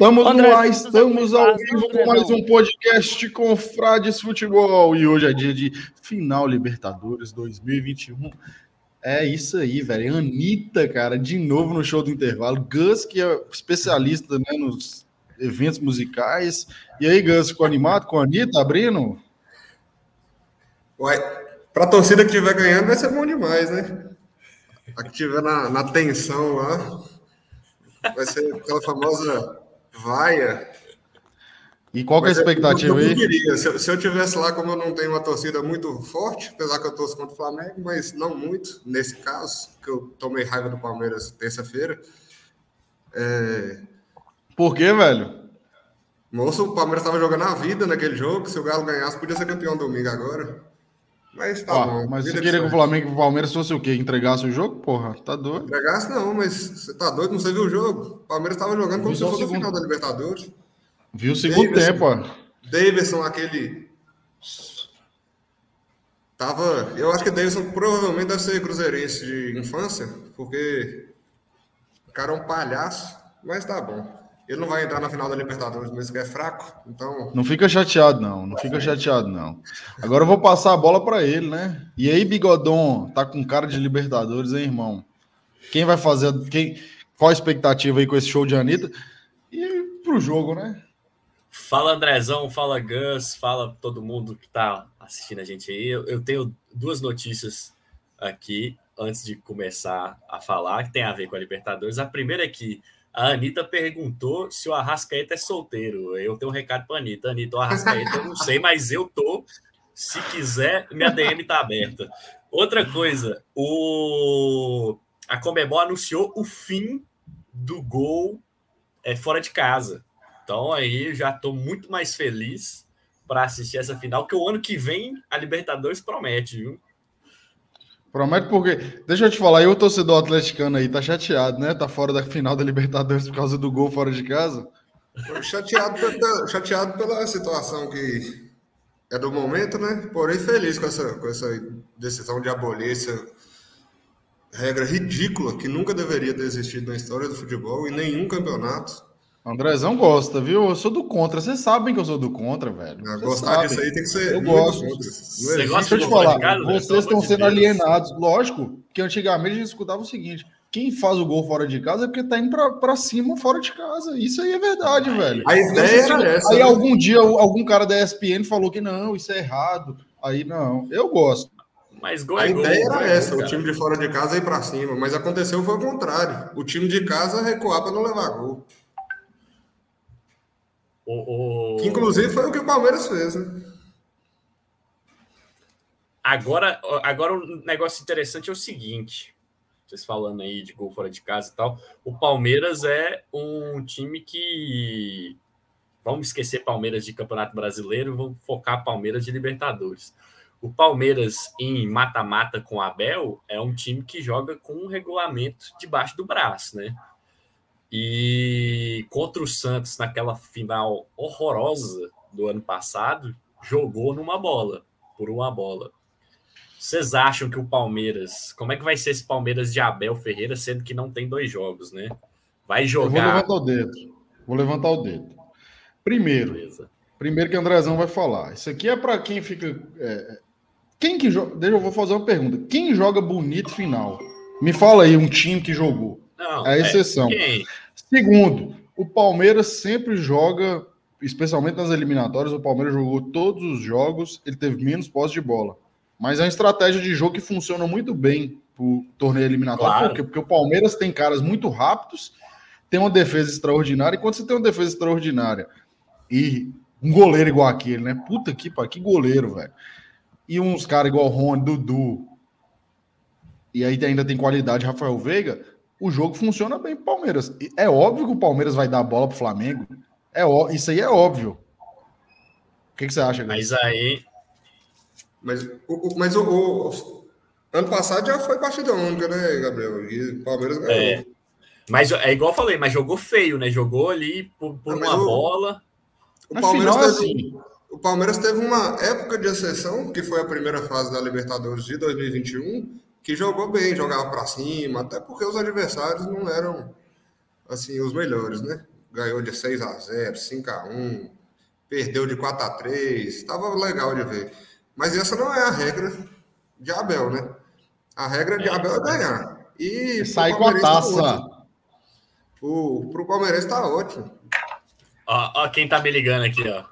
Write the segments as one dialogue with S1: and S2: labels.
S1: Estamos André, no ar, estamos ao vivo com mais um podcast com Frades Futebol. E hoje é dia de final Libertadores 2021. É isso aí, velho. Anitta, cara, de novo no show do intervalo. Gus, que é especialista né, nos eventos musicais. E aí, Gus, ficou animado com a Anitta abrindo?
S2: Uai, pra torcida que estiver ganhando vai ser bom demais, né? A que estiver na, na tensão lá, vai ser aquela famosa vaia.
S1: E qual que é a expectativa aí?
S2: Se, se, eu tivesse lá, como eu não tenho uma torcida muito forte, apesar que eu torço contra o Flamengo, mas não muito, nesse caso, que eu tomei raiva do Palmeiras terça-feira. É...
S1: Por quê, velho?
S2: Moço, o Palmeiras estava jogando a vida naquele jogo. Se o Galo ganhasse, podia ser campeão domingo agora. Mas tá bom.
S1: Mas você queria que o Flamengo e o Palmeiras fosse o quê? Entregasse o jogo? Porra, tá doido.
S2: Entregasse não, mas você tá doido? Não você viu o jogo? O Palmeiras tava jogando como se fosse o final da Libertadores.
S1: Viu o segundo Davidson, tempo, ó.
S2: Davidson, aquele. Tava. Eu acho que Davidson provavelmente deve ser cruzeirense de infância, porque o cara é um palhaço, mas tá bom. Ele não vai entrar na final da Libertadores, mesmo que é fraco, então.
S1: Não fica chateado, não. Não fica chateado, não. Agora eu vou passar a bola para ele, né? E aí, Bigodon, tá com cara de Libertadores, hein, irmão? Quem vai fazer. Quem, qual a expectativa aí com esse show de Anitta? E pro jogo, né?
S3: Fala Andrezão, fala Gus, fala todo mundo que tá assistindo a gente aí. Eu, eu tenho duas notícias aqui antes de começar a falar que tem a ver com a Libertadores. A primeira é que a Anitta perguntou se o Arrascaeta é solteiro. Eu tenho um recado para a Anitta. Anitta, o Arrascaeta eu não sei, mas eu tô. Se quiser, minha DM tá aberta. Outra coisa, o... a Comebol anunciou o fim do gol é, fora de casa. Então aí já estou muito mais feliz para assistir essa final, que o ano que vem a Libertadores promete, viu?
S1: Promete porque. Deixa eu te falar, eu, torcedor atleticano aí, tá chateado, né? Tá fora da final da Libertadores por causa do gol fora de casa.
S2: Chateado, pela, chateado pela situação que é do momento, né? Porém, feliz com essa, com essa decisão de abolir essa regra ridícula que nunca deveria ter existido na história do futebol em nenhum campeonato.
S1: Andrezão gosta, viu? Eu sou do contra. Vocês sabem que eu sou do contra, velho.
S2: Vocês gostar sabem. disso aí tem que ser.
S1: Eu gosto. Você gosta de falar. Casa, vocês estão sendo alienados. Lógico que antigamente a gente escutava o seguinte: quem faz o gol fora de casa é porque tá indo pra, pra cima fora de casa. Isso aí é verdade, velho.
S2: A ideia era essa.
S1: Aí né? algum dia algum cara da ESPN falou que não, isso é errado. Aí não, eu gosto.
S2: Mas gol a é ideia gol, era é essa, o time de fora de casa ir para cima, mas aconteceu foi o contrário. O time de casa recuar para não levar gol. O, o... Que inclusive foi o que o Palmeiras fez, né?
S3: Agora, agora o negócio interessante é o seguinte: vocês falando aí de gol fora de casa e tal, o Palmeiras é um time que. Vamos esquecer Palmeiras de Campeonato Brasileiro, vamos focar Palmeiras de Libertadores. O Palmeiras em mata-mata com Abel é um time que joga com um regulamento debaixo do braço, né? E contra o Santos, naquela final horrorosa do ano passado, jogou numa bola, por uma bola. Vocês acham que o Palmeiras. Como é que vai ser esse Palmeiras de Abel Ferreira, sendo que não tem dois jogos, né? Vai jogar.
S1: Eu vou levantar o dedo. Vou levantar o dedo. Primeiro. Beleza. Primeiro que o Andrezão vai falar. Isso aqui é para quem fica. É... Quem que joga. Deixa eu vou fazer uma pergunta. Quem joga bonito final? Me fala aí um time que jogou. Não, é a exceção. É Segundo, o Palmeiras sempre joga, especialmente nas eliminatórias, o Palmeiras jogou todos os jogos, ele teve menos posse de bola. Mas é uma estratégia de jogo que funciona muito bem pro torneio eliminatório. Claro. Por quê? Porque o Palmeiras tem caras muito rápidos, tem uma defesa extraordinária, e quando você tem uma defesa extraordinária e um goleiro igual aquele, né? Puta que pariu, que goleiro, velho. E uns caras igual o Rony, Dudu, e aí ainda tem qualidade Rafael Veiga, o jogo funciona bem pro Palmeiras. É óbvio que o Palmeiras vai dar a bola pro Flamengo. É ó... Isso aí é óbvio. O que, que você acha,
S3: Mas aí.
S2: Mas, o, mas o, o, ano passado já foi partida única, né, Gabriel? E o Palmeiras ganhou.
S3: É. Mas é igual eu falei, mas jogou feio, né? Jogou ali por, por Não, uma bola.
S2: O Palmeiras, final, teve, assim... o Palmeiras teve uma época de exceção, que foi a primeira fase da Libertadores de 2021, que jogou bem, jogava para cima, até porque os adversários não eram assim os melhores, né? ganhou de 6 a 0 5 a 1 perdeu de 4 a 3 estava legal de ver. Mas essa não é a regra de Abel, né? A regra de é. Abel é ganhar.
S1: E sai com a tá taça.
S2: Tá o, pro Palmeiras tá ótimo.
S3: Ó, ó, quem tá me ligando aqui, ó.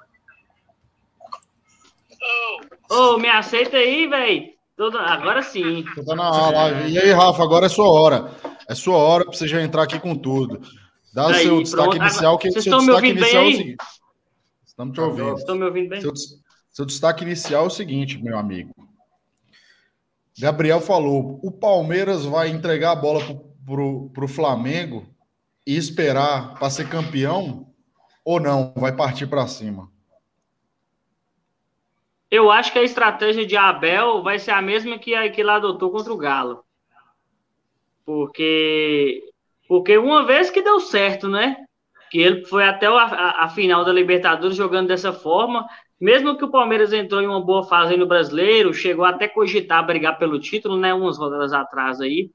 S4: Ô, oh, me aceita aí, velho. Agora sim.
S1: Tá live. E aí, Rafa, agora é sua hora. É sua hora pra você já entrar aqui com tudo. Dá o seu destaque pronto. inicial, que
S4: Vocês
S1: seu
S4: destaque inicial é o seguinte.
S1: Estamos te ouvindo.
S4: Estão me ouvindo bem?
S1: Seu, seu destaque inicial é o seguinte, meu amigo. Gabriel falou: o Palmeiras vai entregar a bola para o Flamengo e esperar para ser campeão ou não? Vai partir para cima?
S4: Eu acho que a estratégia de Abel vai ser a mesma que, a, que ele adotou contra o Galo. Porque, porque uma vez que deu certo, né? Que ele foi até a, a, a final da Libertadores jogando dessa forma. Mesmo que o Palmeiras entrou em uma boa fase no brasileiro, chegou até cogitar brigar pelo título, né? Umas rodadas atrás aí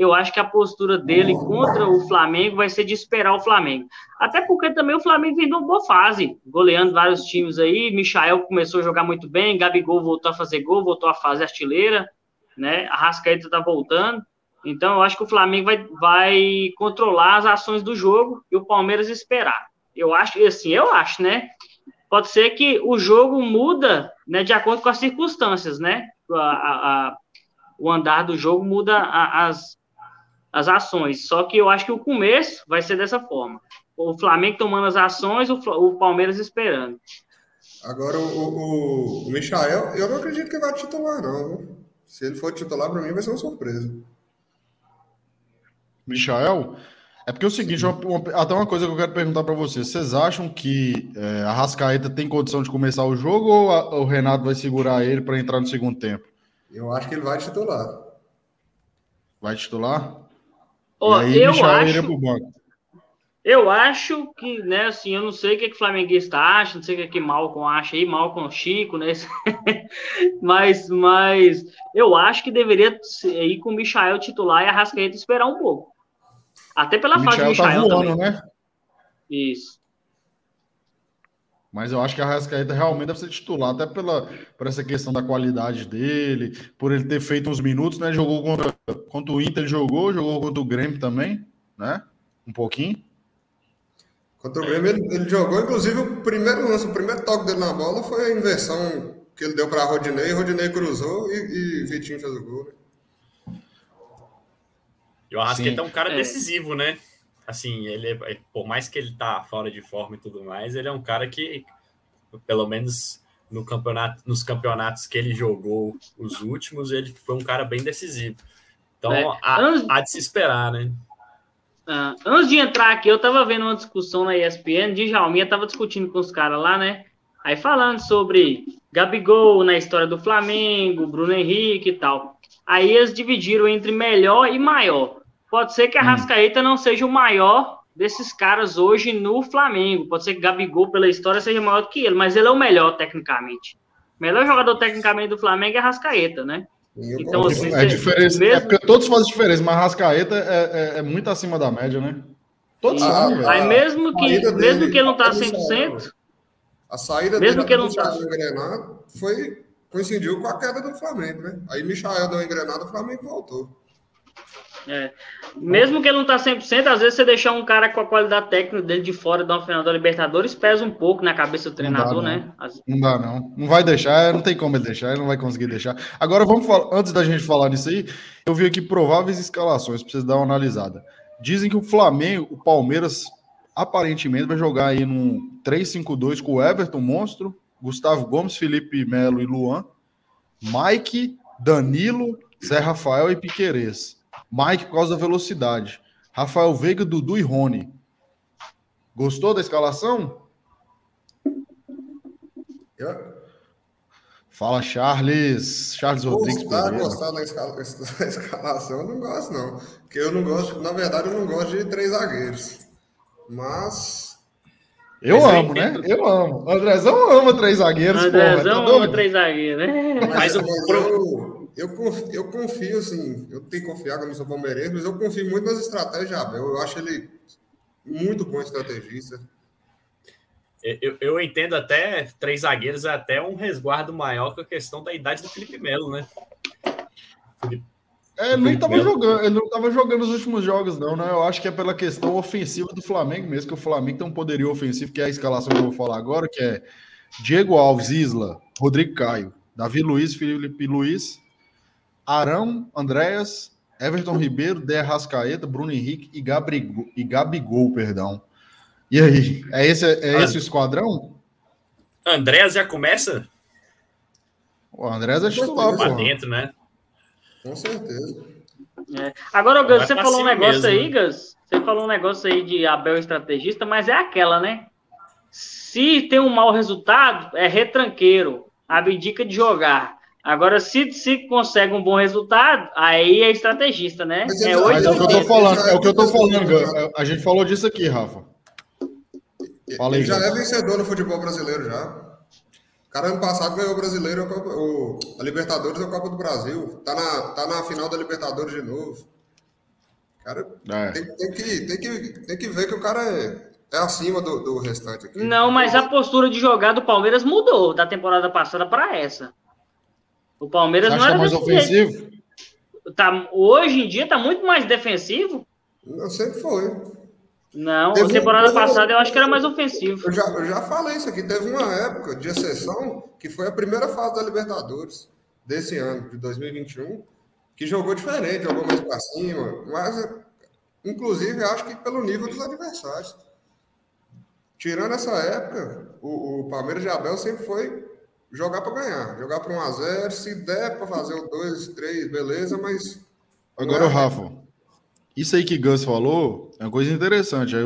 S4: eu acho que a postura dele contra o Flamengo vai ser de esperar o Flamengo. Até porque também o Flamengo vem numa boa fase, goleando vários times aí. Michael começou a jogar muito bem, Gabigol voltou a fazer gol, voltou a fazer artilheira, né? A Rascaeta tá voltando. Então, eu acho que o Flamengo vai, vai controlar as ações do jogo e o Palmeiras esperar. Eu acho, assim, eu acho, né? Pode ser que o jogo muda, né, de acordo com as circunstâncias, né? A, a, a, o andar do jogo muda as, as ações. Só que eu acho que o começo vai ser dessa forma. O Flamengo tomando as ações, o, o Palmeiras esperando.
S2: Agora, o, o, o Michael, eu não acredito que vai titular, não. Se ele for titular, para mim vai ser uma surpresa.
S1: Michael? É porque é o seguinte, uma, uma, até uma coisa que eu quero perguntar para vocês. Vocês acham que é, a Rascaeta tem condição de começar o jogo ou a, o Renato vai segurar ele para entrar no segundo tempo?
S2: Eu acho que ele vai titular.
S1: Vai titular?
S4: Ó, aí, eu acho. Eu acho que, né, assim, eu não sei o que, que o flamenguista acha, não sei o que, que Malcom acha aí, Malcom Chico, né? mas, mas eu acho que deveria ir com o Michael titular e a Rascaeta esperar um pouco. Até pela fase do Michael tá voando, também. né? Isso.
S1: Mas eu acho que a Rascaeta realmente deve ser titular, até pela, por essa questão da qualidade dele, por ele ter feito uns minutos, né? Jogou contra, contra o Inter, jogou, jogou contra o Grêmio também, né? Um pouquinho.
S2: Contra o Grêmio, ele, ele jogou, inclusive, o primeiro lance, o primeiro toque dele na bola foi a inversão que ele deu para Rodinei, Rodinei cruzou e, e Vitinho fez o gol. Né?
S3: E o Arrasqueta é um cara é. decisivo, né? Assim, ele é, por mais que ele tá fora de forma e tudo mais, ele é um cara que, pelo menos no campeonato, nos campeonatos que ele jogou, os últimos, ele foi um cara bem decisivo. Então, é. há, antes, há de se esperar, né?
S4: Uh, antes de entrar aqui, eu tava vendo uma discussão na ESPN, de Jalminha tava discutindo com os caras lá, né? Aí falando sobre Gabigol na história do Flamengo, Bruno Henrique e tal. Aí eles dividiram entre melhor e maior. Pode ser que a hum. Rascaeta não seja o maior desses caras hoje no Flamengo. Pode ser que Gabigol, pela história, seja maior do que ele, mas ele é o melhor tecnicamente. O melhor jogador tecnicamente do Flamengo é Rascaeta, né?
S1: Então, assim, é, diferença, mesmo... é porque todos fazem diferença, mas Rascaeta é, é, é muito acima da média, né?
S4: Todos ah, Aí mesmo que, mesmo dele, que ele não tá 100%,
S2: a saída
S4: mesmo dele que ele não tá
S2: engrenado foi coincidiu com a queda do Flamengo, né? Aí Michael deu engrenado, o Flamengo voltou.
S4: É. Mesmo que ele não tá 100%, às vezes você deixar um cara com a qualidade técnica dele de fora uma final da Libertadores pesa um pouco na cabeça do treinador,
S1: não
S4: dá,
S1: né? Não dá, não. Não vai deixar, não tem como ele deixar, ele não vai conseguir deixar. Agora vamos falar, antes da gente falar nisso aí, eu vi aqui prováveis escalações, vocês dar uma analisada. Dizem que o Flamengo, o Palmeiras, aparentemente vai jogar aí num 3-5-2 com o Everton Monstro, Gustavo Gomes, Felipe Melo e Luan, Mike, Danilo, Zé Rafael e Piquerez. Mike por causa da velocidade. Rafael Veiga, Dudu e Rony. Gostou da escalação?
S2: Eu...
S1: Fala, Charles. Charles Rodrigues.
S2: Gostar, gostar da, escala, da escalação, eu não gosto, não. Porque eu não gosto, na verdade, eu não gosto de três zagueiros. Mas.
S1: Eu Mas amo, né? Eu amo. O Andrezão ama três zagueiros.
S4: Andrezão porra, tá ama três zagueiros, né?
S2: Mas, mas eu, eu, eu confio, assim, eu tenho que confiar que eu não sou palmeirense, mas eu confio muito nas estratégias de Abel. Eu acho ele muito bom estrategista.
S3: Eu, eu entendo até três zagueiros é até um resguardo maior que a questão da idade do Felipe Melo, né?
S1: É, ele não estava jogando, ele não estava jogando os últimos jogos, não, né? Eu acho que é pela questão ofensiva do Flamengo mesmo, que o Flamengo tem um poderio ofensivo, que é a escalação que eu vou falar agora, que é Diego Alves, Isla, Rodrigo Caio, Davi Luiz, Felipe Luiz, Arão, Andréas, Everton Ribeiro, Dé Rascaeta, Bruno Henrique e, Gabrigo, e Gabigol, perdão. E aí, é esse, é esse o esquadrão?
S3: Andréas já começa?
S1: O Andréas é titular,
S3: pô. dentro, né?
S2: Com certeza.
S4: É. Agora, Gus, você falou um negócio mesmo. aí, né? Gus. Você falou um negócio aí de Abel estrategista, mas é aquela, né? Se tem um mau resultado, é retranqueiro, abdica de jogar. Agora, se, se consegue um bom resultado, aí é estrategista, né?
S1: Mas é, hoje é o que eu tô falando, é o que eu tô falando, A gente falou disso aqui, Rafa.
S2: Fala aí, Ele já é vencedor no futebol brasileiro já. O cara ano passado ganhou o brasileiro, o, a Libertadores e a Copa do Brasil. Tá na, tá na final da Libertadores de novo. Cara, é. tem, tem, que, tem, que, tem que ver que o cara é, é acima do, do restante aqui.
S4: Não, mas a postura de jogar do Palmeiras mudou da temporada passada para essa. O Palmeiras não era
S1: mais ofensivo.
S4: Tá, hoje em dia tá muito mais defensivo.
S2: Não, sempre foi.
S4: Não, teve a temporada um... passada eu acho que era mais ofensivo.
S2: Eu já, eu já falei isso aqui. Teve uma época de exceção que foi a primeira fase da Libertadores desse ano, de 2021, que jogou diferente, jogou mais para cima, mas inclusive acho que pelo nível dos adversários. Tirando essa época, o, o Palmeiras de Abel sempre foi jogar para ganhar, jogar para 1 a 0 se der para fazer o 2, 3, beleza, mas.
S1: Agora, é... Rafa, isso aí que Gus falou é uma coisa interessante. Aí,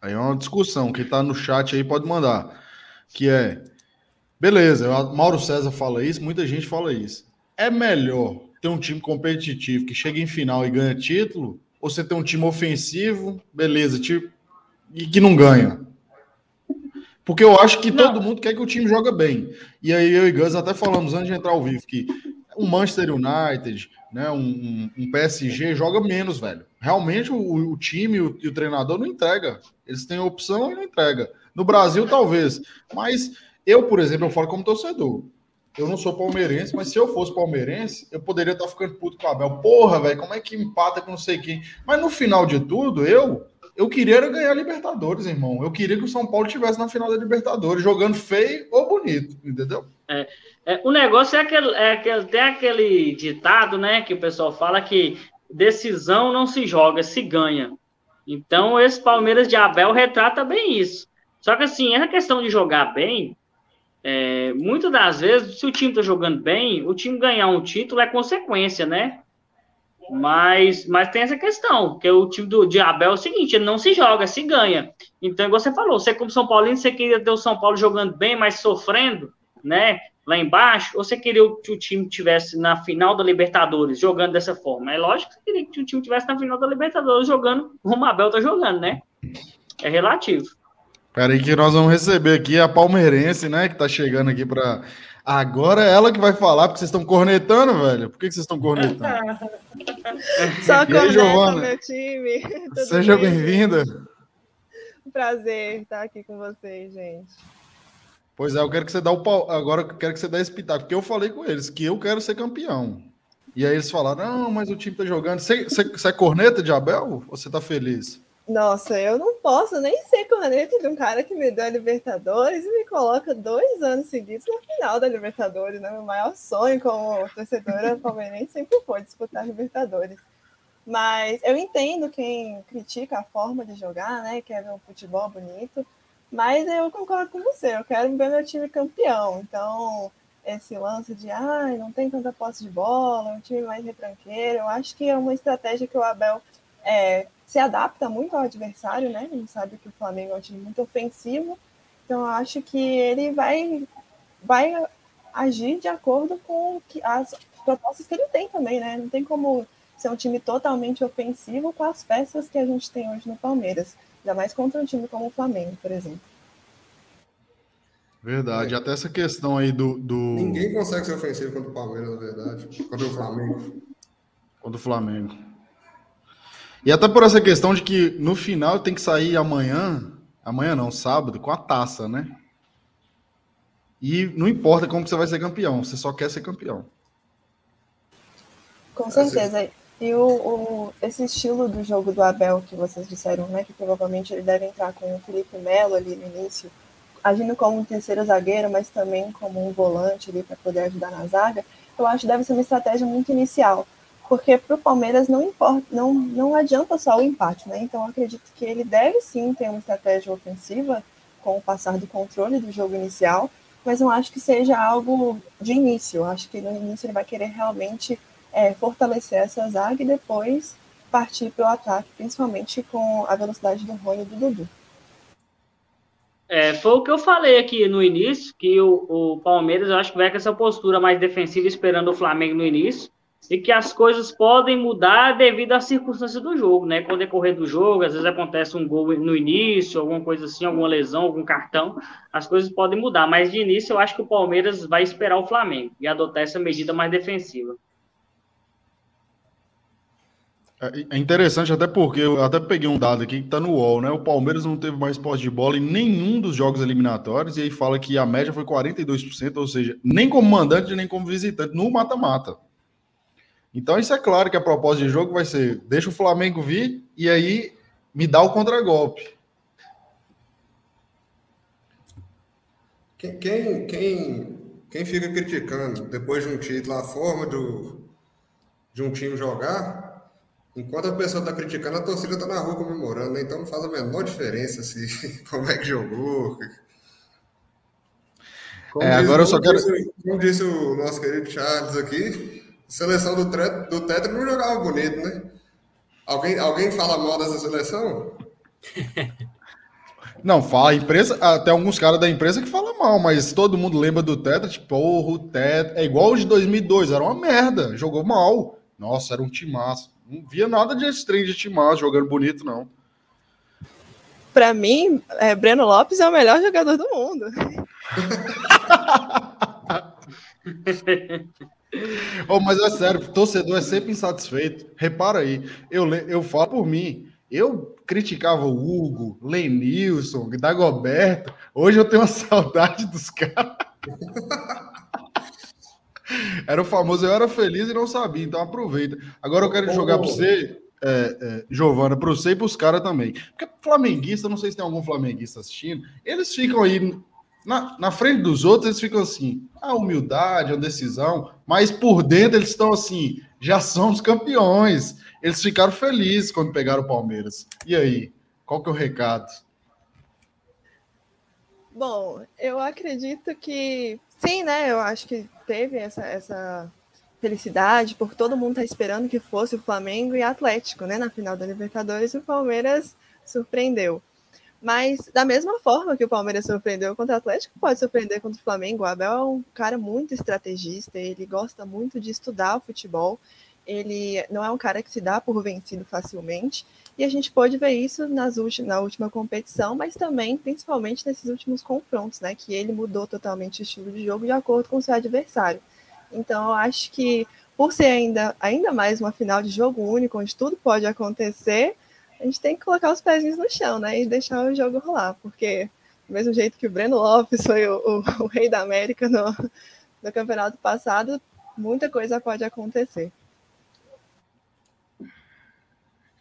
S1: aí é uma discussão. Quem está no chat aí pode mandar. Que é. Beleza, Mauro César fala isso, muita gente fala isso. É melhor ter um time competitivo que chega em final e ganha título, ou você ter um time ofensivo, beleza, tipo, e que não ganha? Porque eu acho que não. todo mundo quer que o time joga bem. E aí eu e Gus até falamos antes de entrar ao vivo que o Manchester United, né, um, um, PSG joga menos, velho. Realmente o, o time o, e o treinador não entrega. Eles têm opção e não entrega. No Brasil, talvez. Mas eu, por exemplo, eu falo como torcedor. Eu não sou palmeirense, mas se eu fosse palmeirense, eu poderia estar ficando puto com o Abel. Porra, velho, como é que empata com não sei quem? Mas no final de tudo, eu eu queria ganhar a Libertadores, irmão. Eu queria que o São Paulo estivesse na final da Libertadores, jogando feio ou bonito, entendeu?
S4: É, é, o negócio é aquele, é aquele, tem aquele ditado, né, que o pessoal fala que decisão não se joga, se ganha. Então, esse Palmeiras de Abel retrata bem isso. Só que, assim, essa questão de jogar bem, é, muitas das vezes, se o time está jogando bem, o time ganhar um título é consequência, né? Mas, mas tem essa questão, que o time do Diabel é o seguinte, ele não se joga, se ganha. Então, igual você falou, você como São Paulino, você queria ter o São Paulo jogando bem, mas sofrendo, né? Lá embaixo, ou você queria que o time tivesse na final da Libertadores jogando dessa forma? É lógico que você queria que o time tivesse na final da Libertadores jogando como Abel tá jogando, né? É relativo.
S1: Peraí que nós vamos receber aqui a palmeirense, né, que tá chegando aqui para Agora é ela que vai falar, porque vocês estão cornetando, velho. Por que, vocês estão cornetando?
S5: Só corneta meu time.
S1: Tudo Seja bem-vinda.
S5: Prazer estar aqui com vocês, gente.
S1: Pois é, eu quero que você dê o pau. Agora eu quero que você dê esse pitaco, porque eu falei com eles que eu quero ser campeão. E aí eles falaram: não, mas o time tá jogando. Você, você, você é corneta de Abel ou você tá feliz?
S5: Nossa, eu não posso nem ser corneta de um cara que me deu a Libertadores e me coloca dois anos seguidos na final da Libertadores, né? Meu maior sonho como torcedora palmeirense sempre foi disputar Libertadores. Mas eu entendo quem critica a forma de jogar, né? Quer ver um futebol bonito, mas eu concordo com você, eu quero ver meu time campeão. Então, esse lance de ah, não tem tanta posse de bola, é um time mais retranqueiro, eu acho que é uma estratégia que o Abel é, se adapta muito ao adversário, né? A gente sabe que o Flamengo é um time muito ofensivo, então eu acho que ele vai, vai agir de acordo com as propostas que ele tem também, né? Não tem como ser um time totalmente ofensivo com as peças que a gente tem hoje no Palmeiras, ainda mais contra um time como o Flamengo, por exemplo.
S1: Verdade, até essa questão aí do, do.
S2: Ninguém consegue ser ofensivo contra o Palmeiras, na verdade. Contra o Flamengo.
S1: Contra o Flamengo. E até por essa questão de que no final tem que sair amanhã, amanhã não, sábado, com a taça, né? E não importa como você vai ser campeão, você só quer ser campeão.
S5: Com certeza. E o, o, esse estilo do jogo do Abel que vocês disseram, né? Que provavelmente ele deve entrar com o Felipe Melo ali no início, agindo como um terceiro zagueiro, mas também como um volante ali para poder ajudar na zaga, eu acho que deve ser uma estratégia muito inicial. Porque para o Palmeiras não importa, não, não adianta só o empate, né? Então acredito que ele deve sim ter uma estratégia ofensiva com o passar do controle do jogo inicial, mas não acho que seja algo de início. Eu acho que no início ele vai querer realmente é, fortalecer essa zaga e depois partir para o ataque, principalmente com a velocidade do Rony e do Dudu.
S4: É, foi o que eu falei aqui no início, que o, o, Palmeiras eu acho que vai com essa postura mais defensiva esperando o Flamengo no início, e que as coisas podem mudar devido às circunstâncias do jogo, né? Com o decorrer do jogo, às vezes acontece um gol no início, alguma coisa assim, alguma lesão, algum cartão, as coisas podem mudar, mas de início eu acho que o Palmeiras vai esperar o Flamengo e adotar essa medida mais defensiva.
S1: É, é interessante até porque eu até peguei um dado aqui que tá no UOL, né? O Palmeiras não teve mais posse de bola em nenhum dos jogos eliminatórios e aí fala que a média foi 42%, ou seja, nem como mandante nem como visitante no mata-mata. Então isso é claro que a proposta de jogo vai ser deixa o Flamengo vir e aí me dá o contragolpe.
S2: Quem, quem, quem, quem fica criticando depois de um título a forma do, de um time jogar Enquanto a pessoa está criticando, a torcida está na rua comemorando, né? então não faz a menor diferença se como é que jogou.
S1: Como é, agora eu só quero.
S2: Disse, como disse o nosso querido Charles aqui, seleção do, tre... do Tetra não jogava bonito, né? Alguém, alguém fala mal dessa seleção?
S1: Não, fala a imprensa, até alguns caras da imprensa que falam mal, mas todo mundo lembra do Tetra, tipo, porra, o Tetra, é igual o de 2002, era uma merda, jogou mal. Nossa, era um timaço. Não via nada de estranho de Timar jogando bonito, não.
S5: Para mim, é, Breno Lopes é o melhor jogador do mundo.
S1: oh, mas é sério, torcedor é sempre insatisfeito. Repara aí, eu, eu falo por mim. Eu criticava o Hugo, Lenilson, Dagoberto. Hoje eu tenho uma saudade dos caras. Era o famoso, eu era feliz e não sabia, então aproveita. Agora eu quero jogar para você, é, é, Giovana, para você e para os caras também. Porque flamenguista, não sei se tem algum flamenguista assistindo, eles ficam aí na, na frente dos outros, eles ficam assim, a humildade, a decisão, mas por dentro eles estão assim, já somos campeões. Eles ficaram felizes quando pegaram o Palmeiras. E aí, qual que é o recado?
S5: Bom, eu acredito que sim, né? Eu acho que teve essa, essa felicidade, porque todo mundo está esperando que fosse o Flamengo e Atlético, né? Na final da Libertadores, o Palmeiras surpreendeu. Mas da mesma forma que o Palmeiras surpreendeu contra o Atlético, pode surpreender contra o Flamengo. O Abel é um cara muito estrategista, ele gosta muito de estudar o futebol, ele não é um cara que se dá por vencido facilmente. E a gente pôde ver isso nas últimas, na última competição, mas também, principalmente, nesses últimos confrontos, né? Que ele mudou totalmente o estilo de jogo de acordo com o seu adversário. Então, eu acho que, por ser ainda, ainda mais uma final de jogo único, onde tudo pode acontecer, a gente tem que colocar os pezinhos no chão, né? E deixar o jogo rolar, porque do mesmo jeito que o Breno Lopes foi o, o, o rei da América no, no campeonato passado, muita coisa pode acontecer.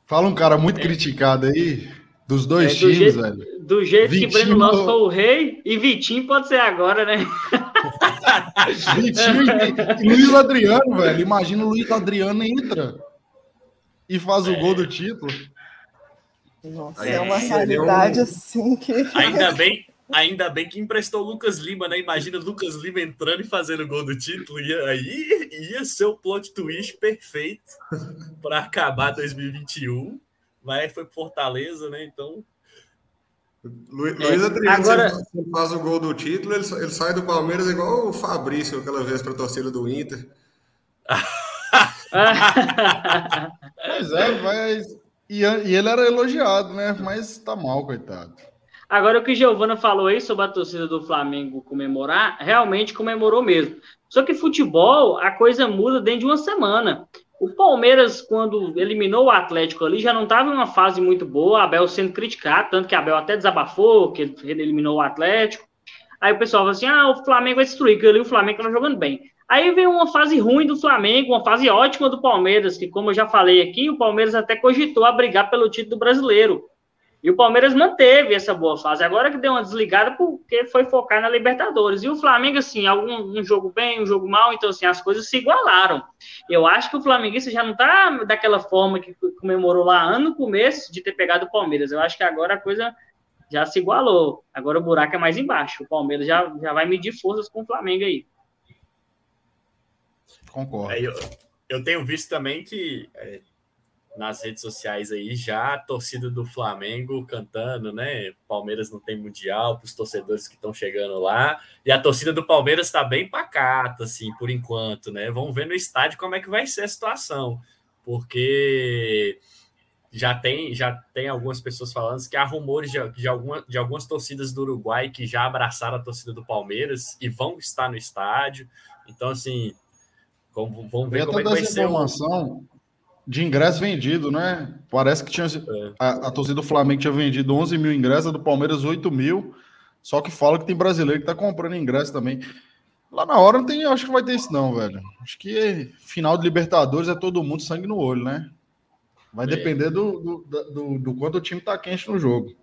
S1: Fala um cara muito é. criticado aí, dos dois é, do times,
S4: jeito,
S1: velho.
S4: Do jeito Vitinho... que Breno Lopes foi o rei, e Vitinho pode ser agora, né?
S1: Vitinho e, Luiz Adriano, velho. Imagina o Luiz Adriano entra e faz o gol do título.
S5: Nossa, é, é uma realidade um... assim que.
S3: Ainda bem, Ainda bem que emprestou o Lucas Lima, né? Imagina o Lucas Lima entrando e fazendo o gol do título. E aí ia ser o plot twist perfeito para acabar 2021. Mas foi Fortaleza, né? Então.
S2: Luiz é, Adriano, Agora... se faz o gol do título, ele, ele sai do Palmeiras igual o Fabrício aquela vez para a torcida do Inter.
S1: pois é, mas. E, e ele era elogiado, né? Mas tá mal, coitado.
S4: Agora, o que Giovana falou aí sobre a torcida do Flamengo comemorar, realmente comemorou mesmo. Só que futebol, a coisa muda dentro de uma semana. O Palmeiras, quando eliminou o Atlético ali, já não estava em uma fase muito boa, Abel sendo criticado, tanto que Abel até desabafou, que ele eliminou o Atlético. Aí o pessoal falou assim: ah, o Flamengo vai destruir, que ali o Flamengo estava jogando bem. Aí veio uma fase ruim do Flamengo, uma fase ótima do Palmeiras, que, como eu já falei aqui, o Palmeiras até cogitou a brigar pelo título brasileiro. E o Palmeiras manteve essa boa fase. Agora que deu uma desligada porque foi focar na Libertadores. E o Flamengo, assim, algum um jogo bem, um jogo mal, então, assim, as coisas se igualaram. Eu acho que o Flamenguista já não tá daquela forma que comemorou lá ano no começo de ter pegado o Palmeiras. Eu acho que agora a coisa já se igualou. Agora o buraco é mais embaixo. O Palmeiras já, já vai medir forças com o Flamengo aí.
S1: Concordo.
S3: É, eu, eu tenho visto também que é, nas redes sociais aí já a torcida do Flamengo cantando, né? Palmeiras não tem mundial para os torcedores que estão chegando lá. E a torcida do Palmeiras está bem pacata, assim, por enquanto, né? Vamos ver no estádio como é que vai ser a situação, porque já tem já tem algumas pessoas falando que há rumores de, de, alguma, de algumas torcidas do Uruguai que já abraçaram a torcida do Palmeiras e vão estar no estádio. Então, assim, vamos ver como é que vai ser.
S1: Informação de ingresso vendido, né? Parece que tinha é. a, a, torcida do Flamengo tinha vendido 11 mil ingressos, a do Palmeiras 8 mil. Só que fala que tem brasileiro que tá comprando ingresso também. Lá na hora não tem, acho que vai ter isso não, velho. Acho que final de Libertadores é todo mundo sangue no olho, né? Vai é. depender do, do, do, do, quanto o time tá quente no jogo.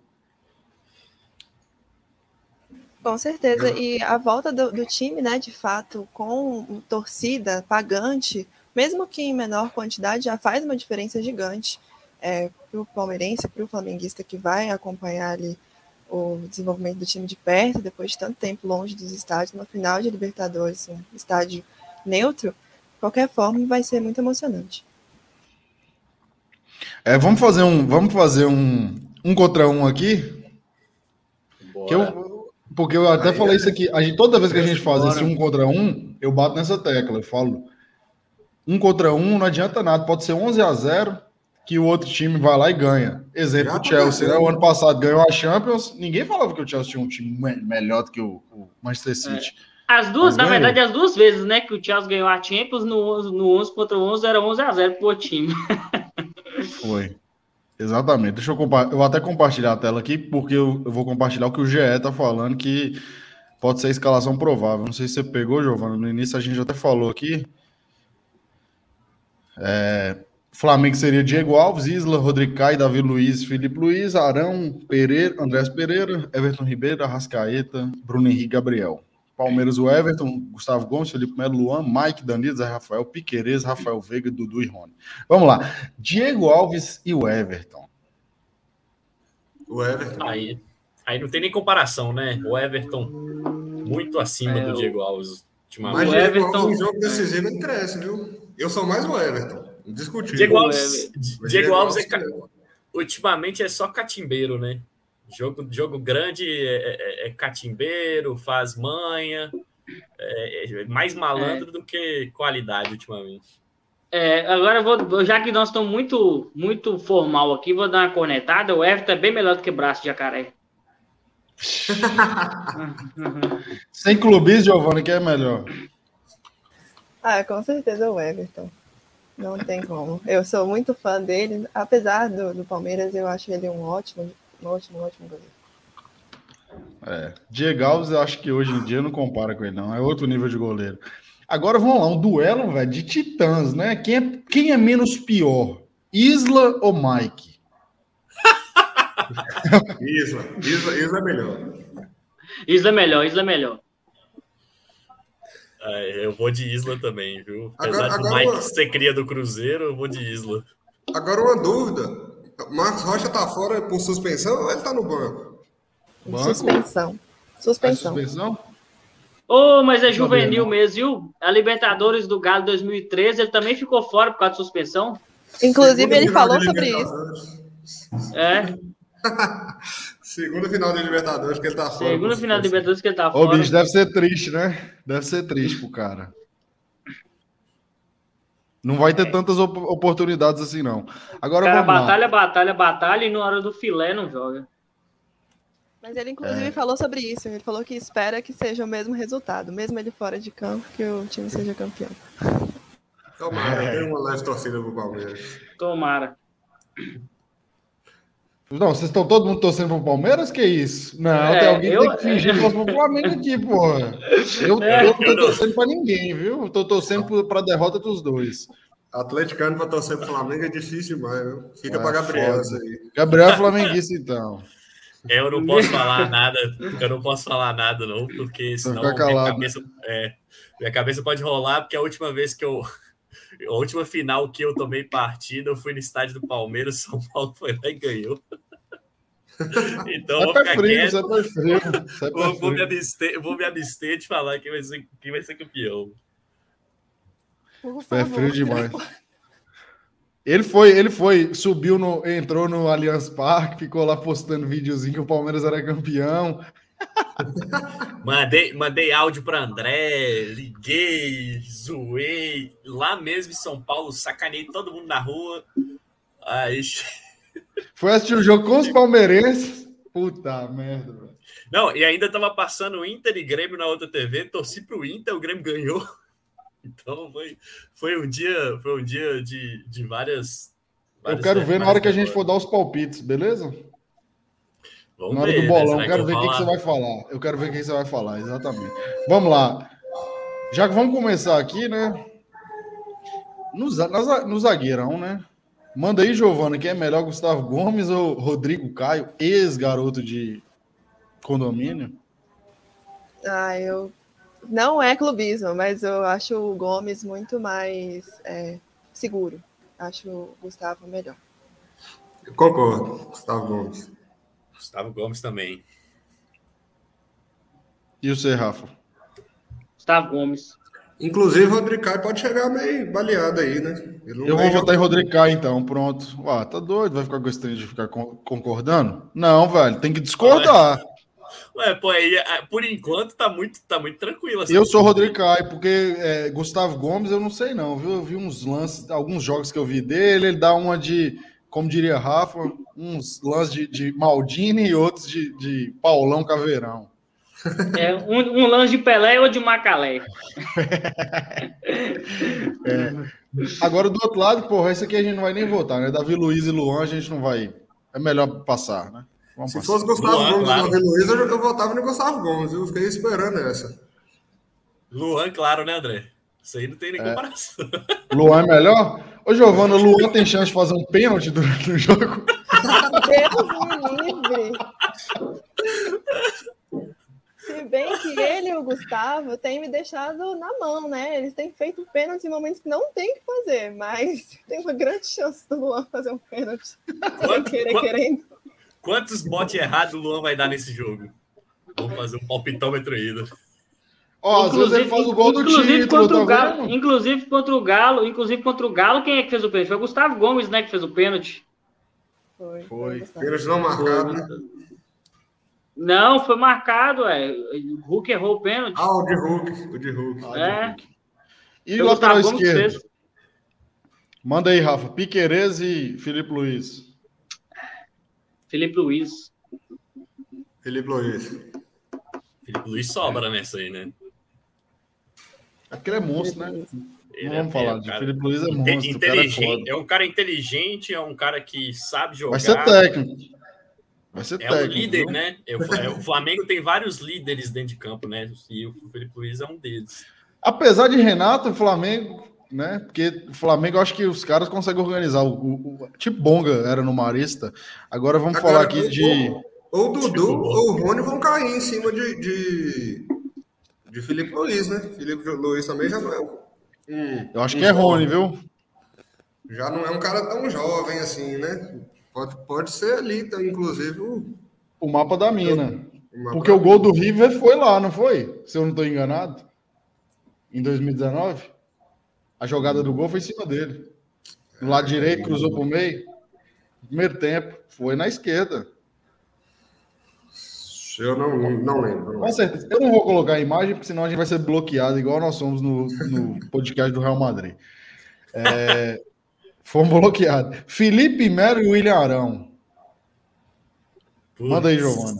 S5: Com certeza. E a volta do, do time, né, de fato, com torcida pagante, mesmo que em menor quantidade, já faz uma diferença gigante é, para o palmeirense, para o flamenguista que vai acompanhar ali o desenvolvimento do time de perto, depois de tanto tempo longe dos estádios, no final de Libertadores, um estádio neutro, de qualquer forma, vai ser muito emocionante.
S1: É, vamos fazer um, vamos fazer um, um contra um aqui. Que eu, porque eu até Aí, falei é. isso aqui. A gente, toda vez que a gente faz esse um contra um, eu bato nessa tecla. Eu falo, um contra um não adianta nada. Pode ser 11 a 0 que o outro time vai lá e ganha. Exemplo, o Chelsea, né? O ano passado ganhou a Champions. Ninguém falava que o Chelsea tinha um time melhor do que o, o Manchester City.
S4: É. As duas, Mas na ganhou. verdade, as duas vezes, né, que o Chelsea ganhou a Champions no, no 11 contra 11 era 11 a 0 pro time.
S1: Foi. Exatamente. Deixa eu compartilhar. Eu até compartilhar a tela aqui, porque eu, eu vou compartilhar o que o GE tá falando, que pode ser a escalação provável. Não sei se você pegou, Giovana. No início a gente até falou aqui. É, Flamengo seria Diego Alves, Isla, Rodrigo Caio, Davi Luiz, Felipe Luiz, Arão, Pereira, Andrés Pereira, Everton Ribeiro, Arrascaeta, Bruno Henrique Gabriel. Palmeiras, o Everton, Gustavo Gomes, Felipe Melo, Luan, Mike, Danilo, Zé Rafael, Piquerez, Rafael Veiga, Dudu e Rony. Vamos lá. Diego Alves e o Everton.
S3: O Everton. Aí, aí não tem nem comparação, né? O Everton muito acima é, do Diego Alves.
S2: Mas o Everton, um jogo decisivo ele cresce, viu? Eu sou mais o Everton. Discutir.
S3: Diego Alves, Diego Alves é, ultimamente é só catimbeiro, né? Jogo, jogo grande é, é, é catimbeiro, faz manha, é, é mais malandro é. do que qualidade ultimamente.
S4: É, agora eu vou, já que nós estamos muito, muito formal aqui, vou dar uma cornetada. O Everton é bem melhor do que braço de jacaré.
S1: Sem clubes, Giovanni, que é melhor?
S5: Ah, com certeza o Everton. Não tem como. Eu sou muito fã dele, apesar do, do Palmeiras, eu acho ele um ótimo ótimo, ótimo goleiro.
S1: É, Diego Alves, eu acho que hoje em dia não compara com ele, não. É outro nível de goleiro. Agora vamos lá, um duelo, velho, de titãs, né? Quem é, quem é menos pior? Isla ou Mike?
S2: Isla. Isla, Isla é melhor.
S4: Isla é melhor, Isla é melhor.
S3: É, eu vou de Isla também, viu? Apesar agora, agora, de Mike ser cria do Cruzeiro, eu vou de Isla.
S2: Agora uma dúvida. Marcos Rocha tá fora por suspensão ou ele tá no banco?
S5: banco? Suspensão. Suspensão. É suspensão?
S4: Oh, mas é juvenil mesmo, viu? A Libertadores do Galo 2013, ele também ficou fora por causa de suspensão.
S5: Inclusive, ele falou sobre isso.
S4: É.
S2: Segunda final de Libertadores que ele tá fora.
S4: Segunda final de Libertadores que ele tá fora.
S1: Ô, bicho, deve ser triste, né? Deve ser triste pro cara. Não vai ter é. tantas op oportunidades assim, não. Agora
S4: cara,
S1: vamos
S4: batalha,
S1: lá.
S4: batalha, batalha, e na hora do filé não joga.
S5: Mas ele, inclusive, é. falou sobre isso. Ele falou que espera que seja o mesmo resultado, mesmo ele fora de campo, que o time seja campeão.
S2: Tomara, tem uma leve torcida pro Palmeiras.
S4: Tomara.
S1: Não, vocês estão todo mundo torcendo pro Palmeiras? Que isso? Não,
S4: É,
S1: tem alguém que
S4: eu-
S1: tem que fingir que torce pro Flamengo aqui, porra. Eu,
S4: É.
S1: eu não tô torcendo pra ninguém, viu? Eu tô torcendo pra derrota dos dois.
S2: Atleticano pra torcer pro Flamengo é difícil demais, viu? Fica
S1: Ah,
S2: pra Gabriel isso aí.
S1: Gabriel é flamenguista, então.
S3: Eu não posso falar nada, eu não posso falar nada, não, porque senão minha
S1: calado.
S3: cabeça, é, minha cabeça pode rolar, porque a última vez que eu. A última final que eu tomei partida, eu fui no estádio do Palmeiras, São Paulo foi lá e ganhou. Então,
S1: É
S3: vou ficar
S1: frio,
S3: quieto.
S1: é frio. É
S3: Vou, vou me abster, vou me abster de falar quem vai ser, quem vai ser campeão.
S5: Favor.
S1: frio demais. Ele foi, ele foi, subiu no, entrou no Allianz Parque, ficou lá postando videozinho que o Palmeiras era campeão.
S3: Mandei, mandei áudio para André, liguei, zoei. Lá mesmo em São Paulo, sacanei todo mundo na rua. Aí,
S1: Foi assistir o jogo com os palmeirenses. Puta merda, velho.
S3: não, e ainda tava passando Inter e Grêmio na outra TV, torci pro Inter, o Grêmio ganhou. Então foi, foi um dia, foi um dia de, de várias.
S1: Eu
S3: várias-
S1: quero ver na hora que a gente for dar os palpites, beleza?
S3: Vamos
S1: Na hora
S3: ver,
S1: do
S3: né?
S1: bolão,
S3: Será
S1: eu quero ver o que, que você vai falar. Eu quero ver o que você vai falar, exatamente. Vamos lá. Já que vamos começar aqui, né? No, na no zagueirão, né? Manda aí, Giovana, quem é melhor, Gustavo Gomes ou Rodrigo Caio, ex-garoto de condomínio?
S5: Ah, eu. Não é clubismo, mas eu acho o Gomes muito mais é, seguro. Acho o Gustavo melhor.
S2: Eu concordo, Gustavo Gomes.
S3: Gustavo Gomes também.
S1: E o você, Rafa?
S4: Gustavo Gomes.
S2: Inclusive, o Rodrigo Caio pode chegar meio baleado aí, né? Ele não
S1: Eu vou votar em. Rodrigo Caio, então, pronto. Ah, tá doido? Vai ficar gostando de ficar con- concordando? Não, velho, tem que discordar.
S3: Ué, pô, aí, ah, por enquanto tá muito, tá muito tranquilo. essa
S1: Eu sou. Rodrigo Caio, porque é, Gustavo Gomes eu não sei não, viu? Eu vi uns lances, alguns jogos que eu vi dele, ele dá uma de, como diria Rafa, uns lances de, de Maldini e outros de, de Paulão Caveirão.
S4: É, um, um lance de Pelé ou de Macalé.
S1: Agora do outro lado, porra, esse aqui a gente não vai nem votar, né? Davi Luiz e Luan a gente não vai. É melhor passar, né? Vamos
S2: Se
S1: passar.
S2: fosse Gustavo
S3: Luan,
S2: Gomes
S3: claro.
S2: e Davi Luiz, eu, eu votava no Gustavo Gomes, viu? Fiquei esperando essa.
S3: Luan, claro, né, André? Isso aí não tem
S1: É.
S3: nem comparação.
S1: Luan é melhor? Ô, Giovana, o Luan tem chance de fazer um pênalti durante o jogo?
S5: Deus me livre! Se bem que ele e o Gustavo têm me deixado na mão, né? Eles têm feito pênalti em momentos que não tem que fazer, mas tem uma grande chance do Luan fazer um pênalti. Sem
S3: Quanto-
S5: querer,
S3: quanto-
S5: querendo.
S3: Quantos botes errados o Luan vai dar nesse jogo? Vamos fazer um palpitômetro ainda.
S1: Ó, às vezes ele faz o gol do
S4: inclusive
S1: título,
S4: contra
S1: tá
S4: o Galo,
S1: vendo?
S4: inclusive contra o Galo, inclusive contra o Galo, quem é que fez o pênalti? Foi o Gustavo Gomes, né, que fez o pênalti.
S5: Foi.
S1: Foi.
S2: Pênalti não marcado, né?
S4: Não, foi marcado, é. O Hulk errou o pênalti.
S2: Ah, o de Hulk. O de Hulk.
S1: Ah,
S4: É.
S1: E
S4: Foi o
S1: lateral esquerdo?
S4: fez.
S1: Manda aí, Rafa. Piquerez e Felipe Luiz.
S4: Felipe Luiz.
S2: Felipe Luiz.
S3: Felipe Luiz sobra nessa aí, né?
S1: Aquele é monstro, né?
S3: Ele
S1: Não
S3: é-
S1: vamos
S3: é
S1: falar
S3: um
S1: de
S3: cara
S1: Felipe Luiz é monstro. é.
S3: É um cara inteligente, é um cara que sabe jogar.
S1: Vai ser técnico. Vai ser
S3: É
S1: técnico.
S3: o líder,
S1: viu?
S3: né? É o- é o Flamengo tem vários líderes dentro de campo, né? E o Felipe Luiz é um deles.
S1: Apesar de Renato, o Flamengo, né? Porque o Flamengo, eu acho que os caras conseguem organizar. O, o- o- tipo Bonga era no Marista. Agora vamos
S2: Agora,
S1: falar aqui de.
S2: Ou o Dudu ou o Rony vão cair em cima de, de, de Felipe Luiz, né? Felipe Luiz também já não é um.
S1: Eu acho que é Rony, viu?
S2: Já não é um cara tão jovem assim, né? Pode, pode ser ali, tá, inclusive, o.
S1: O mapa da mina.
S2: uma-
S1: Porque o gol do River foi lá, não foi? Se eu não estou enganado. Em 2019. A jogada do gol foi em cima dele. Do lado direito, cruzou para o meio. Primeiro tempo. Foi na esquerda.
S2: Eu não, não lembro.
S1: Com certeza. Eu não vou colocar a imagem, porque senão a gente vai ser bloqueado, igual nós somos no, no podcast do Real Madrid. É, fomos bloqueados. Felipe Melo e William Arão. Manda aí, Giovana.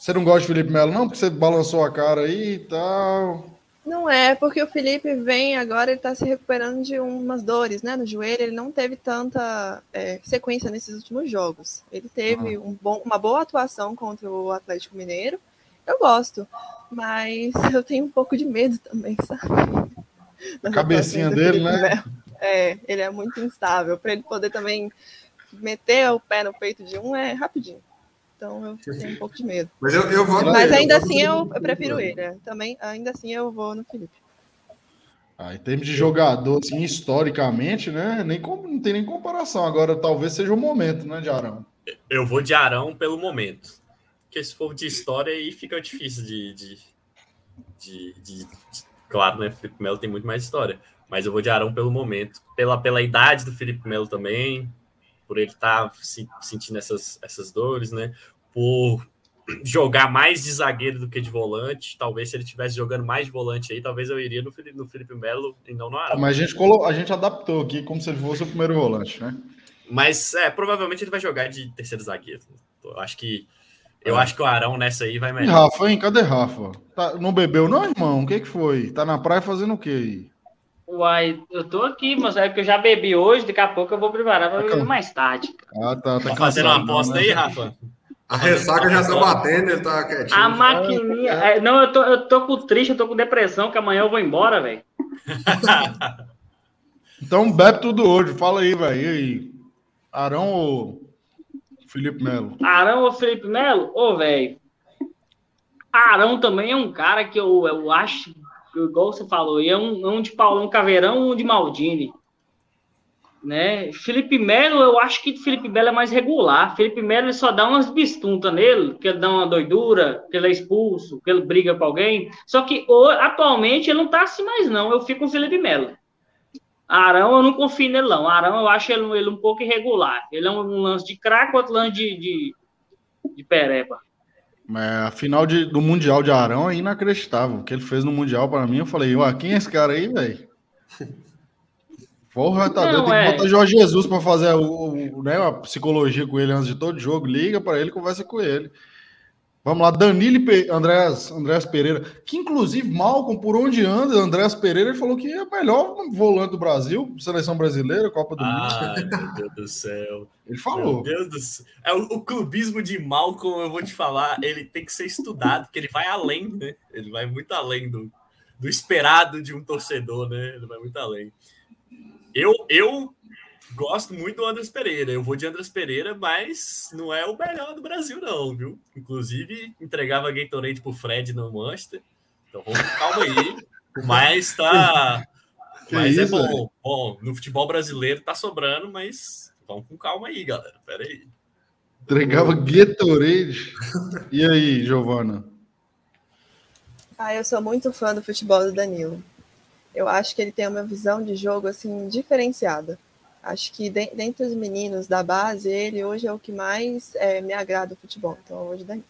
S1: Você não gosta de Felipe Melo, não? Porque você balançou a cara aí e tal.
S5: Não é, porque o Felipe vem agora, ele está se recuperando de umas dores né, no joelho, ele não teve tanta é, sequência nesses últimos jogos. Ele teve um bom, uma boa atuação contra o Atlético Mineiro. Eu gosto, mas eu tenho um pouco de medo também, sabe?
S1: A cabecinha dele, né?
S5: É, ele é muito instável. Para ele poder também meter o pé no peito de um é rapidinho. Então eu tenho um pouco de medo.
S2: Mas, eu, eu vou
S5: Mas ainda assim eu, eu, prefiro ele. É. Também, ainda assim eu vou no Felipe.
S1: Ah, em termos de jogador, assim, historicamente, né? Nem não tem nem comparação. Agora, talvez seja o momento, né, de Arão?
S3: Eu vou de Arão pelo momento. Porque se for de história, aí fica difícil de. de, de, de, de claro, né? Felipe Melo tem muito mais história. Mas eu vou de Arão pelo momento. Pela, pela idade do Felipe Melo também por ele estar tá sentindo essas, essas dores, né? Por jogar mais de zagueiro do que de volante. Talvez se ele estivesse jogando mais de volante aí, talvez eu iria no Felipe, no Felipe Melo e não no Arão.
S1: Mas a gente, colo... a gente adaptou aqui como se ele fosse o primeiro volante, né?
S3: Mas é, provavelmente ele vai jogar de terceiro zagueiro. Eu acho que eu é. acho que o Arão nessa aí vai melhor.
S1: E Rafa, hein? Cadê Rafa? Tá, não bebeu, não, irmão? O que, que foi? Tá na praia fazendo o quê aí?
S4: Uai, eu tô aqui, mas é que eu já bebi hoje, daqui a pouco eu vou preparar para beber mais tarde.
S1: Ah, tá. Tá,
S3: tá fazendo uma aposta né? aí, Rafa?
S2: A ressaca já tá batendo, ele tá quietinho.
S4: A maquininha. É, não, eu tô, eu tô com triste, eu tô com depressão, que amanhã eu vou embora, velho.
S1: então bebe tudo hoje. Fala aí, velho. Aí? Arão ou Felipe Melo?
S4: Arão ou Felipe Melo? Ô, velho. Arão também é um cara que eu, eu acho igual você falou, é um, um de Paulão Caveirão um de Maldini. Né? Felipe Melo, eu acho que Felipe Melo é mais regular. Felipe Melo só dá umas bistuntas nele, que ele dá uma doidura, que ele é expulso, que ele briga com alguém. Só que atualmente ele não tá assim mais, não. Eu fico com o Felipe Melo. Arão, eu não confio nele, não. Arão, eu acho ele, ele um pouco irregular. Ele é um, um lance de craque, outro lance de, de, de pereba.
S1: A final de, do Mundial de Arão é inacreditável. O que ele fez no Mundial para mim, eu falei, ué, quem é esse cara aí, velho? Porra, tá doido. Tem é. que botar Jorge Jesus para fazer o, o, né, a psicologia com ele antes de todo jogo. Liga para ele, conversa com ele. Vamos lá, Danilo Pe... Andréas, Andréas Pereira, que inclusive, Malcom, por onde anda, Andréas Pereira, ele falou que é o melhor volante do Brasil, seleção brasileira, Copa do
S3: Mundo. Meu Deus do céu.
S1: Ele falou.
S3: Meu Deus do céu. É, o, o, clubismo de Malcom, eu vou te falar, ele tem que ser estudado, porque ele vai além, né? Ele vai muito além do, do esperado de um torcedor, né? Ele vai muito além. Eu, eu gosto muito do Andrés Pereira. Eu vou de Andrés Pereira, mas não é o melhor do Brasil, não, viu? Inclusive, entregava Gatorade pro Fred no Manchester. Então vamos calma aí. Mas tá. Que mas é isso, é bom. Bom, no futebol brasileiro tá sobrando, mas vamos com calma aí, galera. Pera aí.
S1: Entregava Gatorade. E aí, Giovana?
S5: Ah, eu sou muito fã do futebol do Danilo. Eu acho que ele tem uma visão de jogo assim diferenciada. Acho que de, dentre os meninos da base, ele hoje é o que mais é, me agrada o futebol. Então, hoje, Danilo.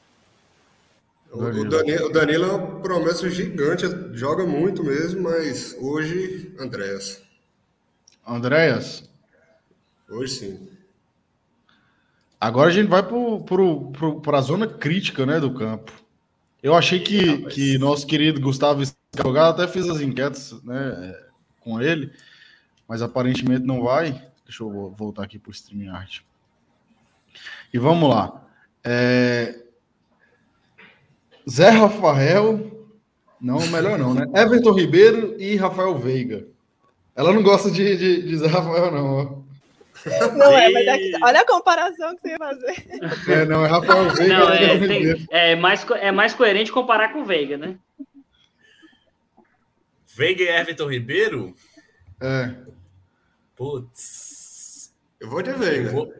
S2: O Danilo, o Danilo é uma promessa gigante, joga muito mesmo, mas hoje, Andréas.
S1: Andréas?
S2: Hoje sim.
S1: Agora a gente vai para a zona crítica né, do campo. Eu achei que, que nosso querido Gustavo Escalgado até fez as enquetes né, com ele mas aparentemente não vai. Deixa eu voltar aqui para o StreamYard. E vamos lá. É... Zé Rafael. Não, melhor não, né? Everton Ribeiro e Rafael Veiga. Ela não gosta de, de, de Zé Rafael, não.
S5: Não é, mas é que, olha a comparação que você ia fazer.
S1: É, não, é Rafael Veiga. Não,
S4: é, tem, é, mais, é mais coerente comparar com o Veiga, né?
S3: Veiga e Everton Ribeiro?
S1: É.
S3: Putz.
S2: Eu vou de Veiga.
S3: Eu vou,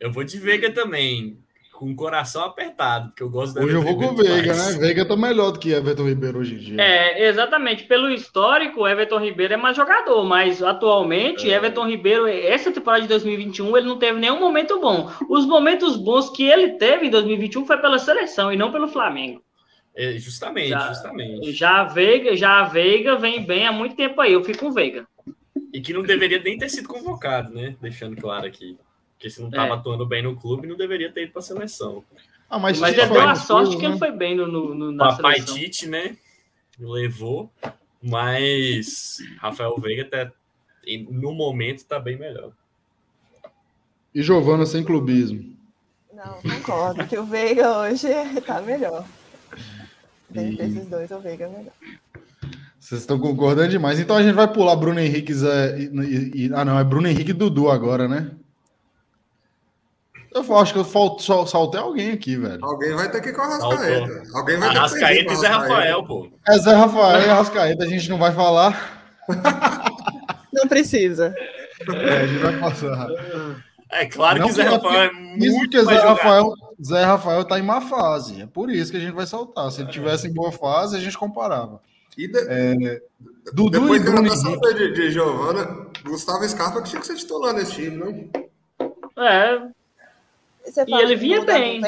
S3: eu vou de Veiga também. Com o coração apertado, porque eu gosto
S1: da Hoje eu vou com o Veiga, né? Veiga tá melhor do que Everton Ribeiro hoje em dia.
S4: É, exatamente. Pelo histórico, Everton Ribeiro é mais jogador, mas atualmente, é. Everton Ribeiro, essa temporada de 2021, ele não teve nenhum momento bom. Os momentos bons que ele teve em 2021 foi pela seleção e não pelo Flamengo.
S3: É, justamente, já, justamente.
S4: Já a Veiga, já a Veiga vem bem há muito tempo aí. Eu fico com o Veiga.
S3: E que não deveria nem ter sido convocado, né? Deixando claro aqui. Porque se não estava é. atuando bem no clube, não deveria ter ido para a seleção.
S4: Ah, mas mas ele deu a sorte que ele né? foi bem no, no, na
S3: Papai seleção. Tite, né? Levou. Mas Rafael Veiga tá, no momento está bem melhor.
S1: E Giovana sem clubismo.
S5: Não, concordo que o Veiga hoje tá melhor. Dentre
S1: E-
S5: esses dois, o Veiga é melhor.
S1: Vocês estão concordando demais. Então a gente vai pular Bruno Henrique Zé, e, e- Ah, não, é Bruno Henrique e Dudu agora, né? Eu acho que eu fal- sal- saltei alguém aqui, velho.
S2: Alguém vai ter que ir com a Arrascaeta. Alguém vai ter que com
S3: e Zé Rafael, pô.
S1: É Zé Rafael e Arrascaeta, a gente não vai falar.
S5: Não precisa.
S1: É, a gente vai passar.
S3: É claro
S1: Não,
S3: que Zé Rafael é
S1: Isso
S3: muito
S1: porque
S3: mais
S1: Zé. Rafael, Zé Rafael tá em má fase. É por isso que a gente vai saltar. Se ele tivesse em boa fase, a gente comparava.
S2: E de-
S1: É, Dudu
S2: depois
S1: e Bruno Henrique.
S2: de, de Giovana, Gustavo Scarpa que tinha que ser titular nesse time, não?
S4: É,
S5: Você
S4: E ele vinha
S5: do
S4: bem.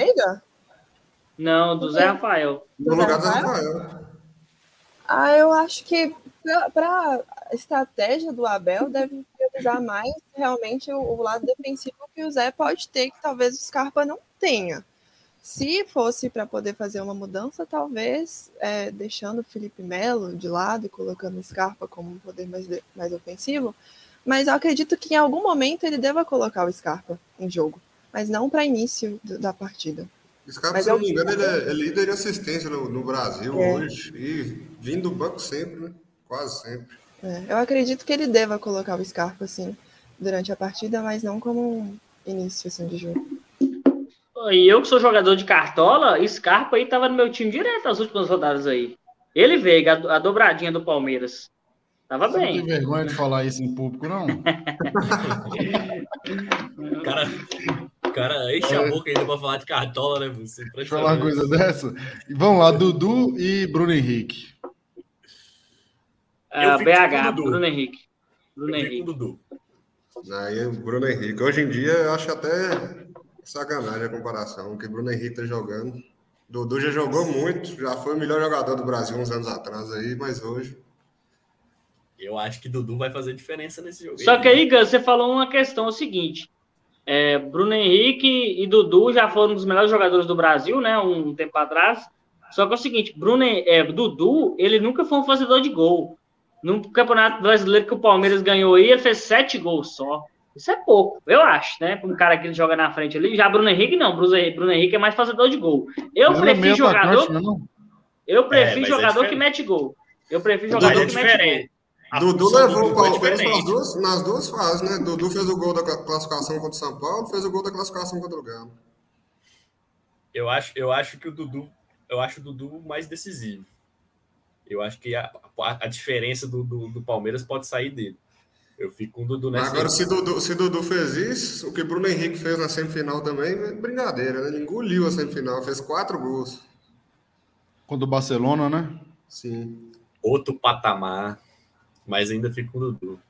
S4: Não, do Zé Rafael.
S2: No
S5: Zé
S2: lugar do
S5: Rafael?
S2: Rafael.
S5: Ah, eu acho que para a estratégia do Abel deve priorizar mais realmente o, o lado defensivo que o Zé pode ter, que talvez o Scarpa não tenha. Se fosse para poder fazer uma mudança, talvez é, deixando o Felipe Melo de lado e colocando o Scarpa como um poder mais, mais ofensivo, mas eu acredito que em algum momento ele deva colocar o Scarpa em jogo, mas não para início do- da partida.
S2: Scarpa,
S5: Mas
S2: se não me engano, ele é, é líder de assistência no, no Brasil
S5: É.
S2: hoje. E vindo do banco sempre, né? Quase sempre.
S5: É, eu acredito que ele deva colocar o Scarpa assim durante a partida, mas não como um início assim, de jogo.
S4: E eu que sou jogador de cartola, Scarpa aí tava no meu time direto as últimas rodadas aí. Ele veio, a, a dobradinha do Palmeiras. Tava
S1: Você não tem
S4: bem.
S1: vergonha de falar isso em público, não?
S3: O cara, cara enche a boca ainda pra falar de cartola, né? Você
S1: Deixa eu falar uma coisa dessa. E vamos lá, Dudu e Bruno Henrique.
S4: Ah, BH,
S3: Dudu.
S4: Bruno Henrique. Bruno
S3: Eu fico com
S4: Henrique.
S3: o Dudu.
S2: Aí o Bruno Henrique. Hoje em dia eu acho até sacanagem a comparação, que o Bruno Henrique tá jogando. Dudu já jogou muito, já foi o melhor jogador do Brasil uns anos atrás aí, mas hoje.
S3: Eu acho que Dudu vai fazer diferença nesse jogo.
S4: Só que aí, Gus, você falou uma questão é o seguinte. é, Bruno Henrique e Dudu já foram dos melhores jogadores do Brasil, né? Um tempo atrás. Só que é o seguinte, Bruno, é, Dudu, ele nunca foi um fazedor de gol. No Campeonato Brasileiro que o Palmeiras ganhou aí, ele fez sete gols só. Isso é pouco, eu acho, né? Para um cara que joga na frente ali. Já Bruno Henrique, não. Bruno Henrique, Bruno Henrique é mais fazedor de gol. Eu
S1: é
S4: prefiro jogador.
S1: atacante?
S4: Eu prefiro
S3: é
S4: jogador que
S3: diferente.
S4: mete gol. Eu prefiro
S3: Mas
S4: jogador
S3: é
S4: que mete gol.
S2: Dudu levou o
S3: Dudu é
S2: Palmeiras nas duas, nas duas fases, né? Dudu fez o gol da classificação contra o São Paulo, fez o gol da classificação contra o Galo.
S3: Eu acho, eu acho que o Dudu, eu acho o Dudu mais decisivo. Eu acho que a, a, a diferença do, do, do Palmeiras pode sair dele. Eu fico com o Dudu nessa.
S2: agora, se Dudu, se Dudu fez isso, o que Bruno Henrique fez na semifinal também, é brincadeira, né? Ele engoliu a semifinal, fez quatro gols.
S1: Contra o Barcelona, né?
S2: Sim.
S3: Outro patamar, mas ainda fico com o Dudu.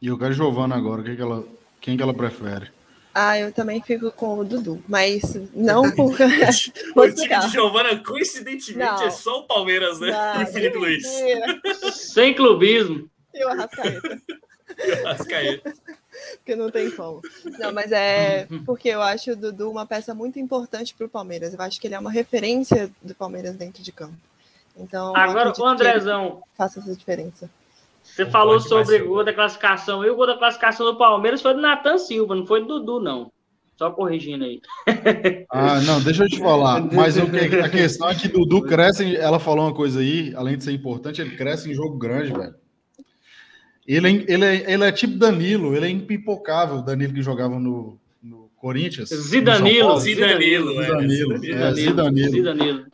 S1: E eu quero Giovana agora. Quem que ela, quem que ela prefere?
S5: Ah, eu também fico com o Dudu, mas não por.
S3: O time de Giovana, coincidentemente,
S5: Não.
S3: é só o Palmeiras, né?
S5: Não,
S3: e o Felipe Luiz.
S4: Sem clubismo.
S5: E o Arrascaeta.
S3: Arrascaeta.
S5: porque não tem como. Não, mas é porque eu acho o Dudu uma peça muito importante para o Palmeiras. Eu acho que ele é uma referência do Palmeiras dentro de campo. Então, eu
S4: Agora, o Andrezão,
S5: faça essa diferença.
S4: você
S3: Não
S4: falou sobre o gol da classificação. E o gol da classificação do Palmeiras foi do Natan Silva, não foi do Dudu, não. Só corrigindo aí.
S1: Ah, não, deixa eu te falar. Mas o que, a questão é que Dudu cresce. Ela falou uma coisa aí, além de ser importante, ele cresce em jogo grande, velho. Ele é, ele, é, ele é tipo Danilo, ele é impipocável, o Danilo que jogava no, no Corinthians.
S4: Zidanilo.
S3: Zidanilo, é.
S1: Zidanilo,
S3: Zidanilo.
S1: é, Zidanilo.
S4: Zidanilo.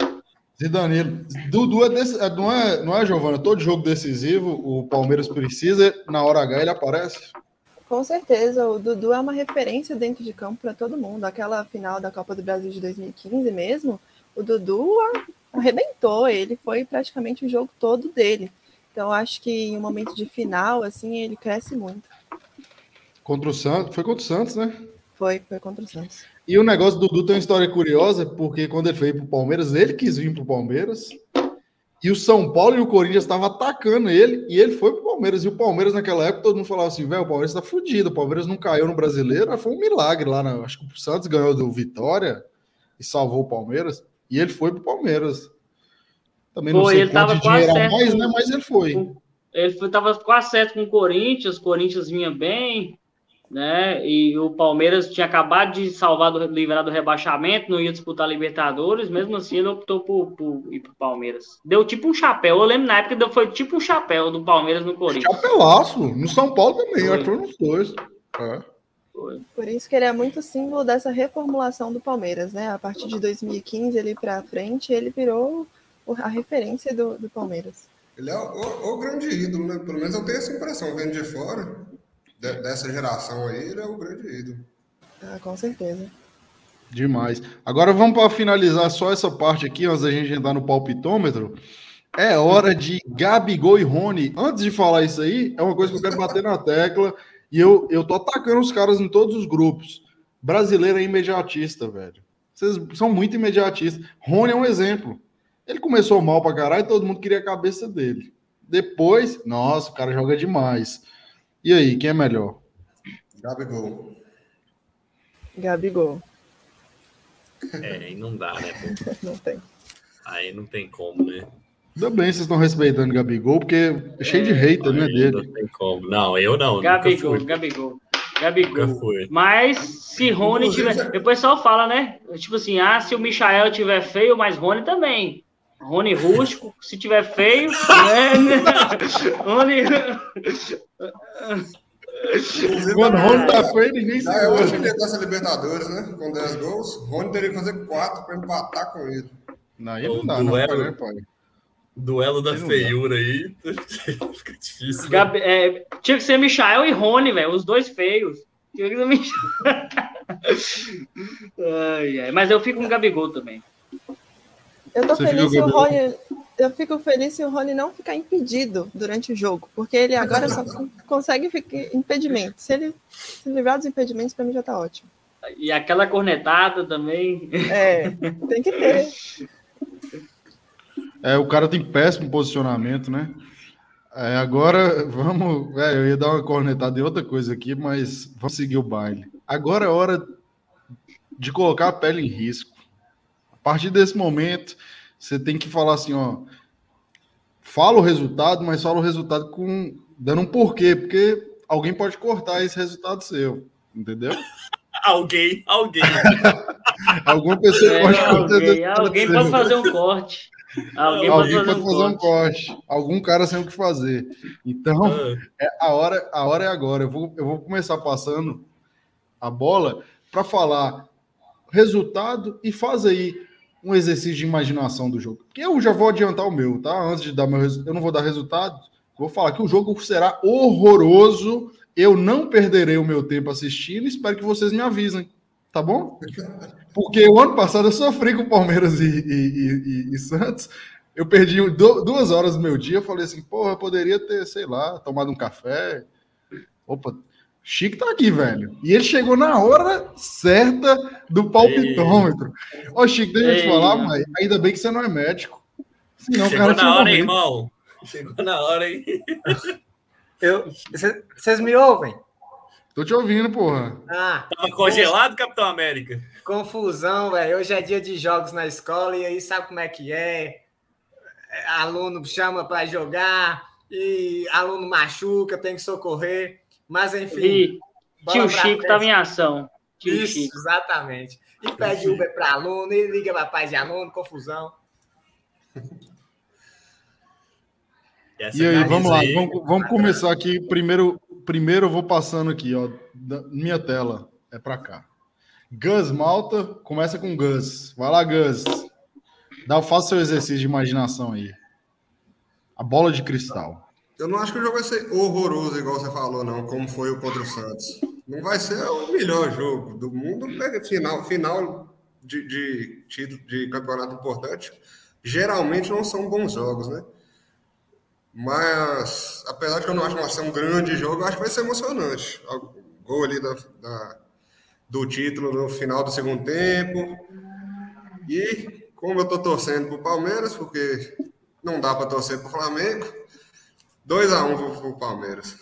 S1: Zidanilo. Dudu é desse, não é, não é, Giovana? Todo jogo decisivo, o Palmeiras precisa, na hora H ele aparece.
S5: Com certeza, o Dudu é uma referência dentro de campo para todo mundo. Aquela final da Copa do Brasil de 2015 mesmo, o Dudu arrebentou, ele foi praticamente o jogo todo dele. Então, acho que em um momento de final, assim, ele cresce muito.
S1: Contra o Santos, foi contra o Santos, né?
S5: Foi, foi contra o Santos.
S1: E o negócio do Dudu tem uma história curiosa, porque quando ele veio pro Palmeiras, ele quis vir pro Palmeiras. E o São Paulo e o Corinthians estavam atacando ele, e ele foi pro Palmeiras. E o Palmeiras, naquela época, todo mundo falava assim: velho, o Palmeiras tá fudido, o Palmeiras não caiu no brasileiro. Foi um milagre lá. Na, acho que o Santos ganhou do Vitória e salvou o Palmeiras. E ele foi pro Palmeiras. Também não
S4: Foi,
S1: sei
S4: ele tava quase certo
S1: mais, né? Mas ele foi.
S4: Ele foi, tava quase certo com o Corinthians, o Corinthians vinha bem, né? E o Palmeiras tinha acabado de salvar do, livrar do rebaixamento, não ia disputar Libertadores, mesmo assim ele optou por, por ir pro Palmeiras. Deu tipo um chapéu, eu lembro na época deu, foi tipo um chapéu do Palmeiras no Corinthians.
S1: Chapelaço. No São Paulo também,
S4: Foi.
S1: acho que foi nos dois. É.
S4: Foi.
S5: Por isso que ele é muito símbolo dessa reformulação do Palmeiras, né? A partir de 2015 ele para frente, ele virou a referência do, do Palmeiras.
S2: Ele é o, o- grande ídolo, né? Pelo menos eu tenho essa impressão, vendo de fora, de- dessa geração aí, ele é o grande ídolo.
S5: Ah, com certeza.
S1: Demais. Agora vamos para finalizar só essa parte aqui, antes da gente entrar no palpitômetro. É hora de Gabigol e Rony. Antes de falar isso aí, é uma coisa que eu quero bater na tecla. E eu, eu tô atacando os caras em todos os grupos. Brasileiro é imediatista, velho. Vocês são muito imediatistas. Rony é um exemplo. Ele começou mal pra caralho e todo mundo queria a cabeça dele. Depois, nossa, o cara joga demais. E aí, quem é melhor?
S2: Gabigol.
S5: Gabigol.
S3: É, aí não dá, né? pô?
S5: Não tem.
S3: Aí não tem como, né?
S1: Ainda bem que vocês estão respeitando o Gabigol, porque é cheio de hater, né, dele.
S3: Não tem como. Não, eu não.
S4: Gabigol,
S3: Nunca fui.
S4: Gabigol. Gabigol. Mas se Rony tiver. O pessoal fala, né? Tipo assim, ah, se o Michael tiver feio, mas Rony também. Rony rústico, se tiver feio, né? Rony.
S1: Quando o Rony tá feio, ninguém
S2: Ah, eu acho que
S1: segura.
S2: ele dessa Libertadores, né? Com 10 gols. Rony teria que fazer 4 para empatar com ele.
S1: Não, aí não dá, não,
S3: duelo-
S1: né, pai?
S3: Duelo da
S1: não dá.
S3: feiura aí. Fica difícil. né?
S4: Gabi- é, tinha que ser Michael e Rony, velho. Os dois feios. Tinha que ser Michael. Ai, ai. Mas eu fico com o Gabigol também.
S5: Eu tô
S1: Você
S5: feliz se o? Rony. Eu fico feliz se o Rony não ficar impedido durante o jogo, porque ele agora só con- consegue ficar impedimento. Se ele se livrar dos impedimentos, pra mim já tá ótimo.
S4: E aquela cornetada também.
S5: É, tem que ter.
S1: É, o cara tem péssimo posicionamento, né? É, agora, vamos. É, eu ia dar uma cornetada em outra coisa aqui, mas vamos seguir o baile. Agora é hora de colocar a pele em risco. A partir desse momento, você tem que falar assim, ó. Fala o resultado, mas fala o resultado com dando um porquê, porque alguém pode cortar esse resultado seu, entendeu?
S3: Alguém, alguém.
S1: Alguma pessoa
S4: É,
S1: pode
S4: alguém, alguém pode fazer um corte. Alguém,
S1: Alguém
S4: pode fazer um corte.
S1: corte. Algum cara sem o que fazer. Então,
S3: Ah,
S1: é a hora, a hora é agora. Eu vou, eu vou começar passando a bola para falar resultado e faz aí um exercício de imaginação do jogo. Porque eu já vou adiantar o meu, tá? Antes de dar meu resultado, eu não vou dar resultado. Vou falar que o jogo será horroroso. Eu não perderei o meu tempo assistindo. Espero que vocês me avisem, tá bom? Porque o ano passado eu sofri com Palmeiras e, e- e- e Santos. Eu perdi du- duas horas do meu dia. Eu falei assim, porra, eu poderia ter, sei lá, tomado um café. Opa, Chico tá aqui, velho. E ele chegou na hora certa do palpitômetro. Ô, Chico, deixa eu te
S4: Ei.
S1: falar, mas ainda bem que você não é médico. Senão o
S3: Chegou
S1: cara
S3: na hora, hein, irmão? Chegou na hora, hein?
S6: Cê- vocês me ouvem?
S1: Tô te ouvindo, porra.
S6: Ah,
S3: Tava congelado, Capitão América.
S6: confusão, velho. Hoje é dia de jogos na escola e aí sabe como é que é? É, Aluno chama para jogar e aluno machuca, tem que socorrer. Mas enfim.
S4: E tio Chico tava em ação. Tio
S6: Isso,
S4: Chico.
S6: exatamente. E pede Uber para aluno, e liga para pai de aluno, confusão.
S3: Essa
S1: E aí, vamos lá,
S3: aí-
S1: vamos, vamos começar aqui. Primeiro, primeiro eu vou passando aqui, ó. da- minha tela é para cá. Gus Malta, começa com Gus. Vai lá, Gus. Dá, faça seu exercício de imaginação aí. A bola de cristal.
S2: Eu não acho que o jogo vai ser horroroso, igual você falou, não, como foi o contra o Santos. Não vai ser o melhor jogo do mundo. Pega final, final de, de, título de campeonato importante. Geralmente não são bons jogos, né? Mas, apesar de eu não acho que vai ser um grande jogo, eu acho que vai ser emocionante. O gol ali da, da- do título no final do segundo tempo. E como eu tô torcendo pro Palmeiras, porque não dá para torcer pro Flamengo, 2x1 pro, pro Palmeiras.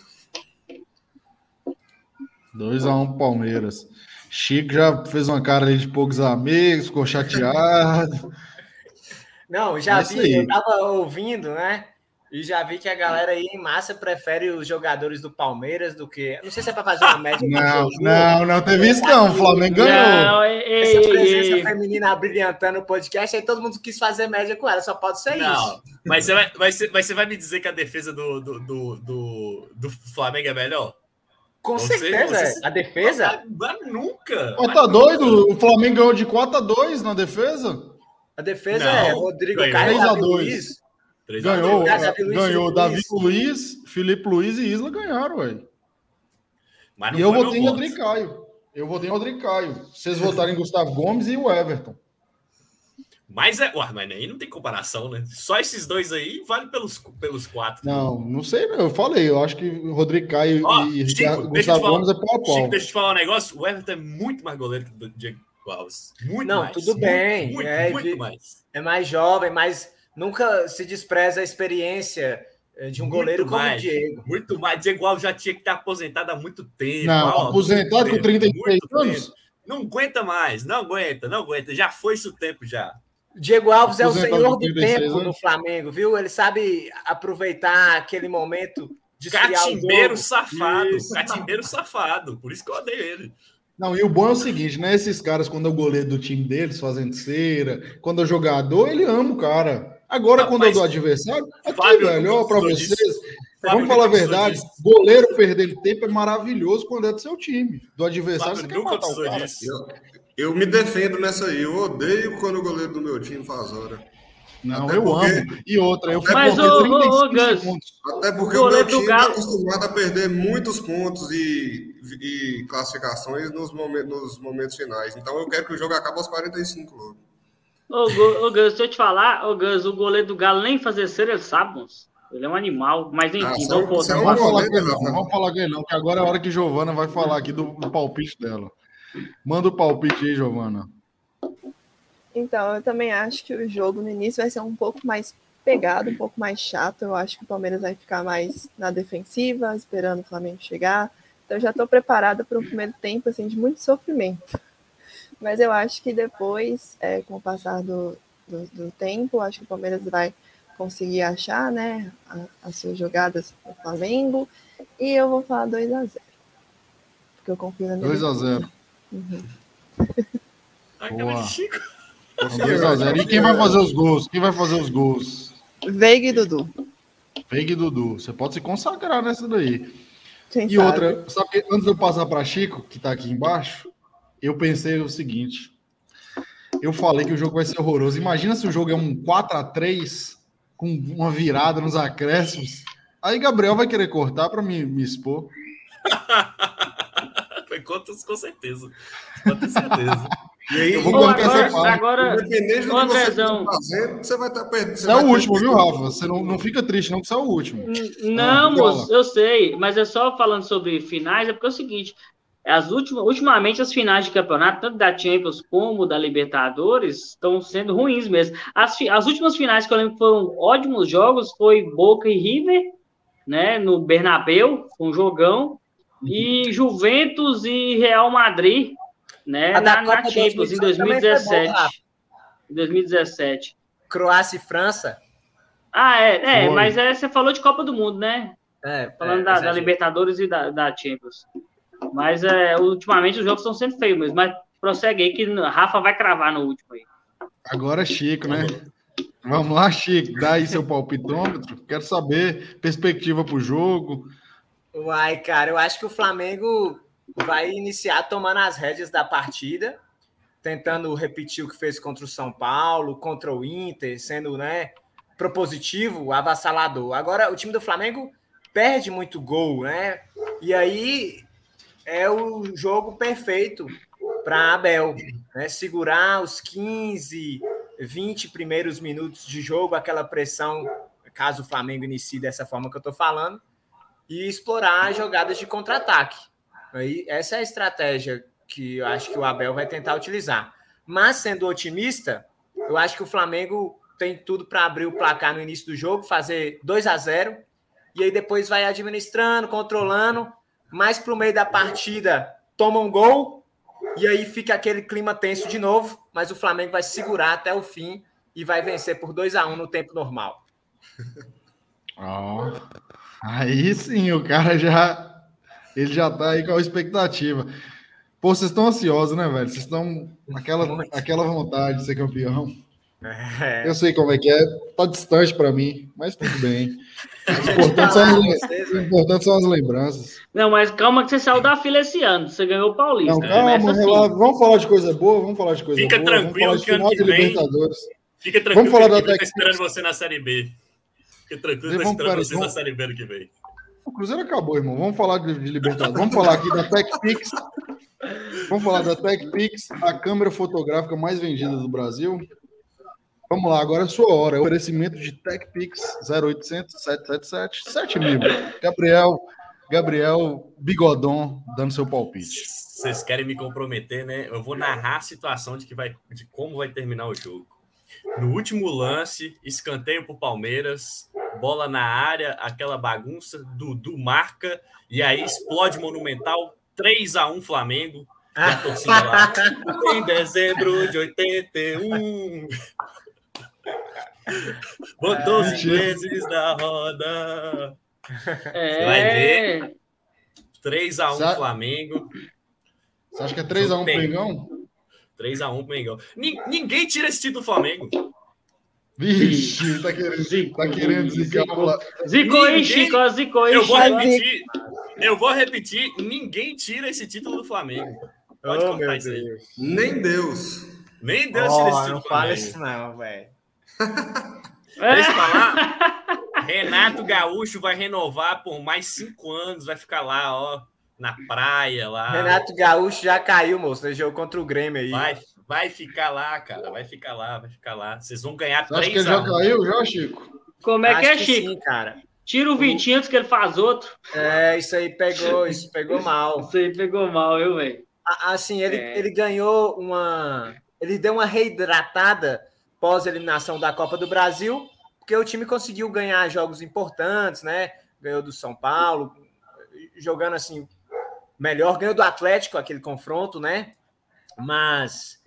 S1: 2x1 pro Palmeiras. Chico já fez uma cara ali de poucos amigos, ficou chateado.
S6: Não, já
S1: Isso
S6: vi,
S1: aí.
S6: eu tava ouvindo, né? E já vi que a galera aí em massa prefere os jogadores do Palmeiras do que. Não sei se é para fazer uma média.
S1: Não,
S6: com o jogo.
S1: não, não teve isso não. O Flamengo ganhou.
S4: Não, ei,
S6: Essa presença
S4: ei.
S6: feminina brilhantando o podcast, aí todo mundo quis fazer média com ela, só pode ser
S3: Não,
S6: isso.
S3: mas você vai, mas você- mas você vai me dizer que a defesa do, do, do, do, do Flamengo é melhor?
S6: Com
S3: Você-
S6: certeza,
S3: você-
S6: a defesa.
S3: Mas, mas nunca.
S1: Mas tá doido? O Flamengo ganhou de 4 a 2 na defesa?
S6: A defesa
S3: Não,
S6: é Rodrigo. Caio,
S1: 3 a
S6: Davi
S1: 2.
S6: Luiz.
S3: Três a
S1: Ganhou,
S3: dois.
S6: Davi Luiz,
S1: ganhou
S6: Felipe
S1: Davi
S6: Luiz.
S1: Luiz, Felipe Luiz e Isla ganharam, ué.
S3: Mas não
S1: E eu votei em. Rodrigo Caio. Eu votei em Rodrigo Caio. Vocês votaram em Gustavo Gomes e o Everton.
S3: Mas é. Ué, mas aí não tem comparação, né? Só esses dois aí vale pelos, pelos quatro.
S1: Não, não sei, não. Eu falei, eu acho que o Rodrigo Caio
S3: Ó,
S1: e
S3: Chico,
S1: Gustavo
S3: falar-
S1: Gomes é pau a pau.
S3: Chico, deixa eu te falar um negócio. O Everton é muito mais goleiro que o Diego Alves. Muito
S6: Não,
S3: mais.
S6: tudo
S3: Muito,
S6: bem,
S3: Muito,
S6: é,
S3: muito mais.
S6: É mais jovem, mas nunca se despreza a experiência eh, de um
S3: Muito
S6: goleiro como o
S3: mais.
S6: Diego.
S3: Muito mais. Diego Alves já tinha que estar aposentado há muito tempo.
S1: Não,
S3: ó,
S1: aposentado com
S3: tempo,
S1: 33
S3: muito
S1: anos?
S3: tempo. Não aguenta mais, não aguenta, não aguenta. Já foi isso o tempo já.
S6: Diego Alves é o senhor do
S1: 36
S6: tempo no
S1: anos.
S6: Flamengo, viu? Ele sabe aproveitar aquele momento de o
S3: Catimbeiro safado.
S6: Isso.
S3: Catimbeiro safado. Por isso que eu odeio ele.
S1: Não, e o bom é o seguinte, né? Esses caras, quando é o goleiro do time deles, fazendo cera, quando é jogador, ele ama o cara. Agora,
S3: Não,
S1: quando é
S3: mas-
S1: do adversário, aqui,
S3: Fábio
S1: velho, ó,
S3: nunca
S1: pra
S3: precisou
S1: vocês.
S3: disso. Fábio
S1: Vamos falar a verdade,
S3: disso.
S1: goleiro perdendo tempo é maravilhoso quando é do seu time. Do adversário,
S3: Fábio
S1: você quer matar o cara.
S2: Eu, eu me defendo nessa aí. Eu odeio quando o goleiro do meu time faz hora.
S1: Não,
S2: Até
S1: eu
S2: porque-
S1: amo. E outra, eu fui
S4: Mas, ô, ô,
S1: 35
S4: ô, Gus,
S1: segundos.
S2: Até porque
S4: O
S2: o,
S4: goleiro
S2: meu time
S4: Galo-
S2: é acostumado a perder muitos pontos e, e classificações nos momentos, nos momentos finais. Então eu quero que o jogo acabe aos 45 logo.
S4: Ô, ô, Gus, deixa eu te falar, ô, Gus, o goleiro do Galo nem fazer cera, ele sabe, moço. Ele é um animal, mas enfim,
S2: Ah,
S4: vamos
S2: só-
S4: por
S2: só
S1: Não vamos falar
S2: goleiro,
S1: não. Não vamos falar com ele, não, que agora é a hora que Giovana vai falar aqui do, do palpite dela. Manda o palpite aí, Giovana.
S5: Então, eu também acho que o jogo no início vai ser um pouco mais pegado, um pouco mais chato. Eu acho que o Palmeiras vai ficar mais na defensiva, esperando o Flamengo chegar. Então, eu já estou preparada para um primeiro tempo assim, de muito sofrimento. Mas eu acho que depois, é, com o passar do, do, do tempo, acho que o Palmeiras vai conseguir achar né, a- as suas jogadas no Flamengo. E eu vou falar 2 a 0 Porque eu confio na minha
S1: 2 a
S5: defesa.
S1: 0
S5: Uhum.
S3: De Chico.
S1: 2 a 0 E quem vai fazer os gols? Quem vai fazer os gols?
S5: Veiga e Dudu.
S1: Veiga e Dudu. Você pode se consagrar nessa daí.
S5: Quem
S1: E
S5: sabe?
S1: outra, sabe que antes de eu passar para Chico, que tá aqui embaixo, eu pensei o seguinte. Eu falei que o jogo vai ser horroroso. Imagina se o jogo é um 4 a 3 com uma virada nos acréscimos. Aí Gabriel vai querer cortar para me, me expor.
S3: Foi contas com certeza. Com certeza.
S2: E aí,
S1: Eu vou
S4: Ô,
S1: bancar essa
S4: agora,
S2: independendente do
S4: Ô,
S2: que você
S4: Andrezão.
S2: esteja fazendo, você vai estar perdendo.
S1: Você é o último, viu, Rafa? Você não, não fica triste, não, que você é o último.
S4: Não,
S1: Ah,
S4: moço, eu sei, mas é só falando sobre finais, é porque é o seguinte, as últimas, ultimamente as finais de campeonato, tanto da Champions como da Libertadores, estão sendo ruins mesmo. As, as últimas finais que eu lembro foram ótimos jogos foi Boca e River, né, no Bernabéu, com um jogão, e Juventus e Real Madrid, né, na, na Champions, em
S6: 2018 também foi boa,
S4: 2017.
S6: Rafa.
S4: Em 2017.
S6: Croácia e França.
S4: Ah, é, é mas é, você falou de Copa do Mundo, né?
S6: É,
S4: Falando
S6: é,
S4: da, da. Libertadores e da, da Champions. Mas é, ultimamente os jogos estão sendo feios mesmo. Mas prossegue aí que a Rafa vai cravar no último aí.
S1: Agora é Chico, né? Vamos lá, Chico. Dá aí seu palpitômetro. Quero saber perspectiva pro jogo.
S6: Uai, cara, eu acho que o Flamengo vai iniciar tomando as rédeas da partida, tentando repetir o que fez contra o São Paulo, contra o Inter, sendo, né, propositivo, avassalador. Agora, o time do Flamengo perde muito gol, né? E aí é o jogo perfeito para Abel, né? Segurar os 15, 20 primeiros minutos de jogo, aquela pressão, caso o Flamengo inicie dessa forma que eu tô falando, e explorar jogadas de contra-ataque. Aí, essa é a estratégia que eu acho que o Abel vai tentar utilizar. Mas, sendo otimista, eu acho que o Flamengo tem tudo para abrir o placar no início do jogo, fazer 2 a 0 e aí depois vai administrando, controlando, mais para o meio da partida toma um gol, e aí fica aquele clima tenso de novo, mas o Flamengo vai segurar até o fim e vai vencer por 2 a 1 no tempo normal.
S1: Ó, aí sim, o cara já ele já tá aí com a expectativa. Pô, vocês estão ansiosos, né, velho? Vocês estão aquela aquela vontade de ser campeão.
S6: É.
S1: Eu sei como é que é, tá distante para mim, mas tudo bem. O importante, são as, o importante são as lembranças.
S4: Não, mas calma que você saiu da fila esse ano. Você ganhou o Paulista.
S1: Não, calma,
S4: assim.
S1: Vamos falar de coisa boa, vamos falar de coisa
S3: Fica
S1: boa.
S3: tranquilo
S1: vamos
S3: que
S1: falar de final
S3: que
S1: de
S3: vem-
S1: Libertadores.
S3: Fica tranquilo
S1: Vamos falar
S3: que a
S1: da
S3: tá esperando você na Série B. Fica tranquilo, tá
S1: Vamos,
S3: esperando vocês na
S1: vamos-
S3: Série B ano que vem.
S1: O Cruzeiro acabou, irmão. Vamos falar de, de Libertadores. Vamos falar aqui da TechPix. Vamos falar da TechPix, a câmera fotográfica mais vendida do Brasil. Vamos lá, agora é a sua hora. É o oferecimento de TechPix 0800 777 7000. Gabriel, Gabriel Bigodon dando seu palpite.
S3: Vocês querem me comprometer, né? Eu vou narrar a situação de, que vai, de como vai terminar o jogo. No último lance, escanteio pro Palmeiras, bola na área, aquela bagunça, Dudu marca, e aí explode Monumental, 3 a 1 Flamengo. E a torcida lá. Em dezembro de 81. Botou os
S1: Mentira.
S3: ingleses na roda.
S4: É.
S3: vai ver. 3 a 1
S1: Sa-
S3: Flamengo.
S1: Você acha que é 3x1 pro
S3: Tem.
S1: Mengão?
S3: 3x1 pro Mengão. Ni- Ninguém tira esse título do Flamengo.
S1: Vixe, tá querendo,
S4: Zicou,
S1: tá querendo zicar lá.
S4: Zicou aí,
S3: Ninguém-
S4: Chico. aí,
S3: Eu vou repetir. Eu vou repetir. Ninguém tira esse título do Flamengo. Pode
S6: Oh,
S3: contar isso aí.
S2: Nem Deus.
S3: Nem Deus tira esse
S6: Oh,
S3: título
S6: não fala
S3: Flamengo.
S6: isso não, velho.
S4: É.
S3: Deixa eu falar. Renato Gaúcho vai renovar por mais cinco anos. Vai ficar lá, ó, na praia lá.
S6: Renato Gaúcho já caiu, moço, no jogo contra o Grêmio aí.
S3: Vai, vai ficar lá, cara. Vai ficar lá, vai ficar lá. Vocês vão ganhar
S1: Você acha que
S3: 3
S1: ele já
S3: 1
S1: caiu, já, Chico?
S4: Como é que
S6: Acho
S4: é, Chico?
S6: Sim, cara.
S4: Tira o Vitinho antes que ele faz outro.
S6: É, isso aí pegou, isso pegou mal.
S4: Isso aí pegou mal, viu, velho?
S6: Assim, ele,
S4: É.
S6: ele ganhou uma. Ele deu uma reidratada pós-eliminação da Copa do Brasil, porque o time conseguiu ganhar jogos importantes, né? Ganhou do São Paulo, jogando assim melhor, ganhou do Atlético aquele confronto, né? Mas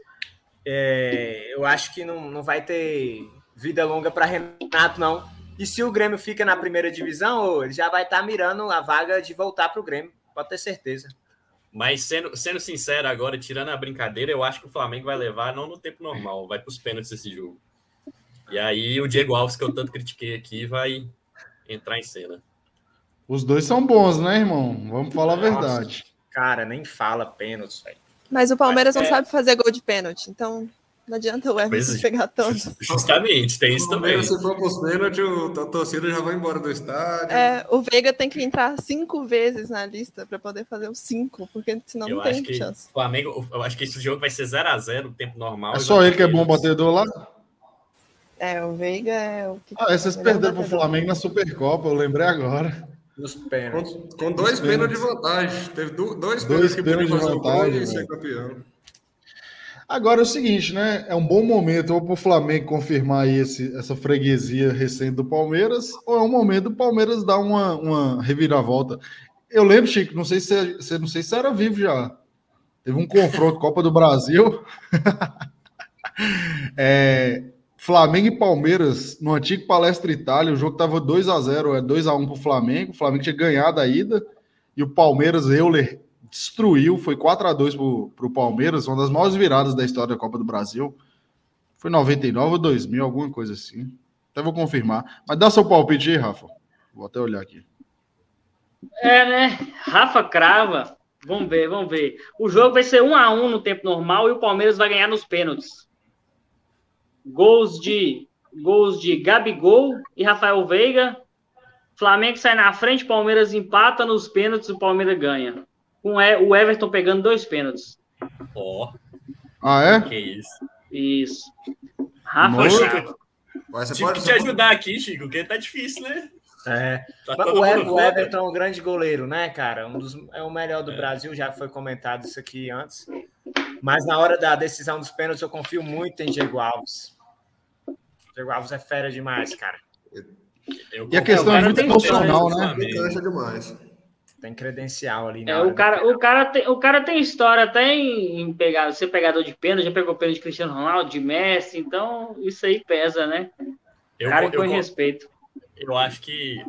S6: é, eu acho que não, não vai ter vida longa para Renato, não. E se o Grêmio fica na primeira divisão, ele já vai estar mirando a vaga de voltar para o Grêmio, pode ter certeza.
S3: Mas sendo, sendo sincero agora, tirando a brincadeira, eu acho que o Flamengo vai levar não no tempo normal, vai para os pênaltis esse jogo. E aí o Diego Alves, que eu tanto critiquei aqui, vai entrar em cena.
S1: Os dois são bons, né, irmão? Vamos falar a
S6: Nossa.
S1: verdade.
S6: Cara, nem fala pênaltis, velho.
S5: Mas o Palmeiras não
S3: É.
S5: sabe fazer gol de pênalti, então não adianta o Everton
S3: é.
S5: pegar todos.
S3: Justamente, tem isso também.
S2: Se for pros pênaltis, o- a torcida já vai embora do estádio.
S5: É, o Veiga tem que entrar cinco vezes na lista para poder fazer os cinco, porque senão
S3: Eu
S5: não
S3: acho
S5: tem
S3: que
S5: chance.
S3: o Flamengo, eu acho que esse jogo vai ser 0x0 no tempo normal.
S1: É só ele que é bom
S3: pênaltis.
S1: batedor lá?
S5: É, o Veiga é o que.
S1: Ah, é, vocês perderam pro
S5: batedor.
S1: Flamengo na Supercopa, eu lembrei agora.
S6: Nos pênaltis.
S2: Com, com dois
S1: Os
S2: pênaltis de
S1: pênaltis.
S2: vantagem. Teve dois,
S1: Dois
S2: pênaltis que
S1: pênaltis
S2: podiam
S1: de
S2: fazer o gol
S1: vantagem,
S2: e ser campeão.
S1: Agora é o seguinte, né? É um bom momento ou para o Flamengo confirmar esse, essa freguesia recente do Palmeiras, ou é um momento do Palmeiras dar uma, uma reviravolta. Eu lembro, Chico, não sei se você, você- não sei se era vivo já. Teve um confronto Copa do Brasil. É, Flamengo e Palmeiras no antigo Palestra Itália. O jogo estava 2 a 0 é 2 a 1 para o Flamengo. O Flamengo tinha ganhado a ida e o Palmeiras, Euler, destruiu. Foi 4 a 2 para o Palmeiras, uma das maiores viradas da história da Copa do Brasil. Foi 99 ou 2000, alguma coisa assim. Até vou confirmar. Mas dá seu palpite aí, Rafa. Vou até olhar aqui.
S4: É, né? Rafa crava. Vamos ver, vamos ver. O jogo vai ser um a um no tempo normal e o Palmeiras vai ganhar nos pênaltis. Gols de gols de Gabigol e Rafael Veiga. Flamengo sai na frente, Palmeiras empata nos pênaltis, o Palmeiras ganha. Com o Everton pegando dois pênaltis.
S3: Ó,
S1: Ah, é?
S3: que isso.
S4: Isso. Rafa
S1: Moço.
S4: crava.
S2: Mas você
S3: Tive
S2: pode
S3: que te ajudar aqui, Chico, porque tá difícil, né?
S6: É.
S3: Tá
S6: O, o. Everton é um grande goleiro, né, cara? Um dos, é o melhor do Brasil, já foi comentado isso aqui antes. Mas na hora da decisão dos pênaltis, eu confio muito em Diego Alves. Diego Alves é fera demais, cara.
S3: Eu
S1: E a
S3: confio-
S1: questão é muito emocional, né?
S2: Demais.
S6: Tem credencial ali.
S4: É, o, cara, o, cara tem, o cara tem história até em, em pegar, ser pegador de pênalti, já pegou pênalti de Cristiano Ronaldo, de Messi, então isso aí pesa, né?
S3: Eu,
S4: cara
S3: eu,
S4: com respeito.
S3: Eu acho que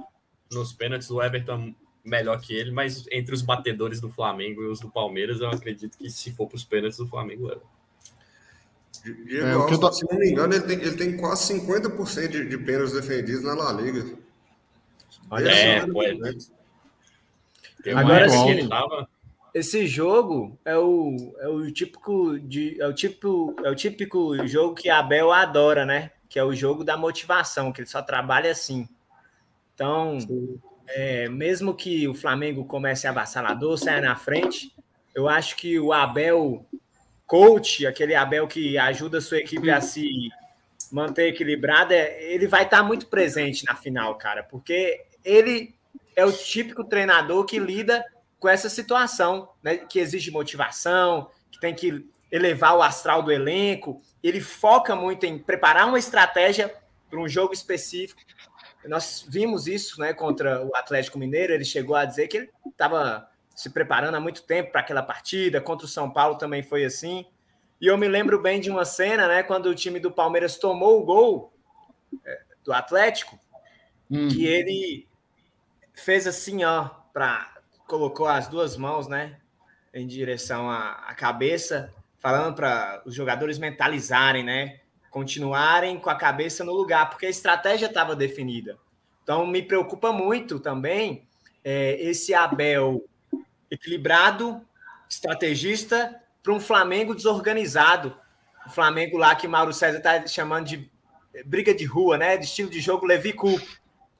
S3: nos pênaltis o Everton é melhor que ele, mas entre os batedores do Flamengo e os do Palmeiras, eu acredito que se for para os pênaltis do Flamengo leva.
S2: Diego é, Alves, tô... se não me engano, ele tem, ele tem quase 50% de, de pênaltis defendidos na La Liga.
S3: Olha, é, pode.
S6: Agora sim, esse jogo é o, é o típico de é o tipo é o típico jogo que a Abel adora, né? Que é o jogo da motivação, que ele só trabalha assim. Então, é, mesmo que o Flamengo comece avassalador, saia na frente, eu acho que o Abel coach, aquele Abel que ajuda a sua equipe a se manter equilibrada, ele vai estar muito presente na final, cara, porque ele é o típico treinador que lida com essa situação, né, que exige motivação, que tem que elevar o astral do elenco. Ele foca muito em preparar uma estratégia para um jogo específico. Nós vimos isso né, contra o Atlético Mineiro. Ele chegou a dizer que ele estava se preparando há muito tempo para aquela partida. Contra o São Paulo também foi assim. E eu me lembro bem de uma cena, né, quando o time do Palmeiras tomou o gol é, do Atlético, hum. que ele fez assim, ó, para colocou as duas mãos, né, em direção à, à cabeça, falando para os jogadores mentalizarem, né, continuarem com a cabeça no lugar, porque a estratégia estava definida. Então me preocupa muito também é, esse Abel equilibrado, estrategista, para um Flamengo desorganizado. O Flamengo lá que Mauro César está chamando de briga de rua, né? De estilo de jogo Levi Coupe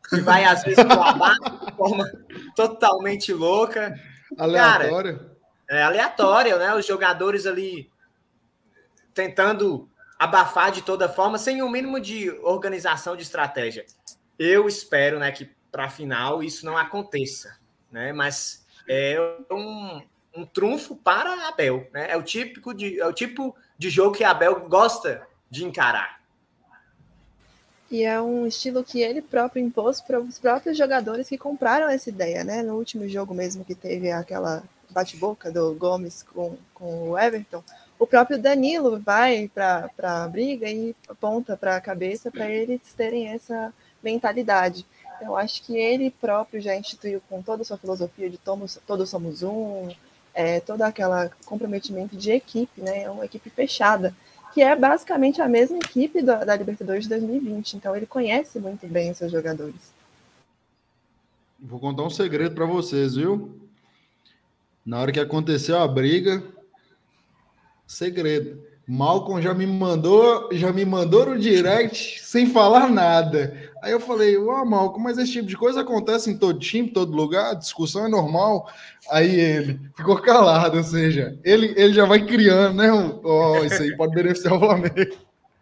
S6: que vai às vezes clavar de forma totalmente louca.
S1: Aleatório.
S6: Cara, é aleatório, né? Os jogadores ali tentando abafar de toda forma, sem o um mínimo de organização de estratégia. Eu espero, né, que para a final isso não aconteça, né? Mas é um, um trunfo para Abel, né? É o típico de é o tipo de jogo que Abel gosta de encarar.
S5: E é um estilo que ele próprio impôs para os próprios jogadores que compraram essa ideia, né? No último jogo mesmo que teve aquela bate-boca do Gomes com, com o Everton, o próprio Danilo vai para a briga e aponta para a cabeça para eles terem essa mentalidade. Eu acho que ele próprio já instituiu com toda a sua filosofia de todos, todos somos um, é, todo aquele comprometimento de equipe, né? É uma equipe fechada que é basicamente a mesma equipe da, da Libertadores de 2020. Então ele conhece muito bem os seus jogadores.
S1: Vou contar um segredo para vocês, viu? Na hora que aconteceu a briga, segredo. Malcolm já me mandou, já me mandou no direct sem falar nada. Aí eu falei, ó, oh, Malcolm, mas esse tipo de coisa acontece em todo time, todo lugar, discussão é normal. Aí ele ficou calado, ou seja, ele, ele já vai criando, né? Ó, oh, isso aí pode beneficiar o Flamengo.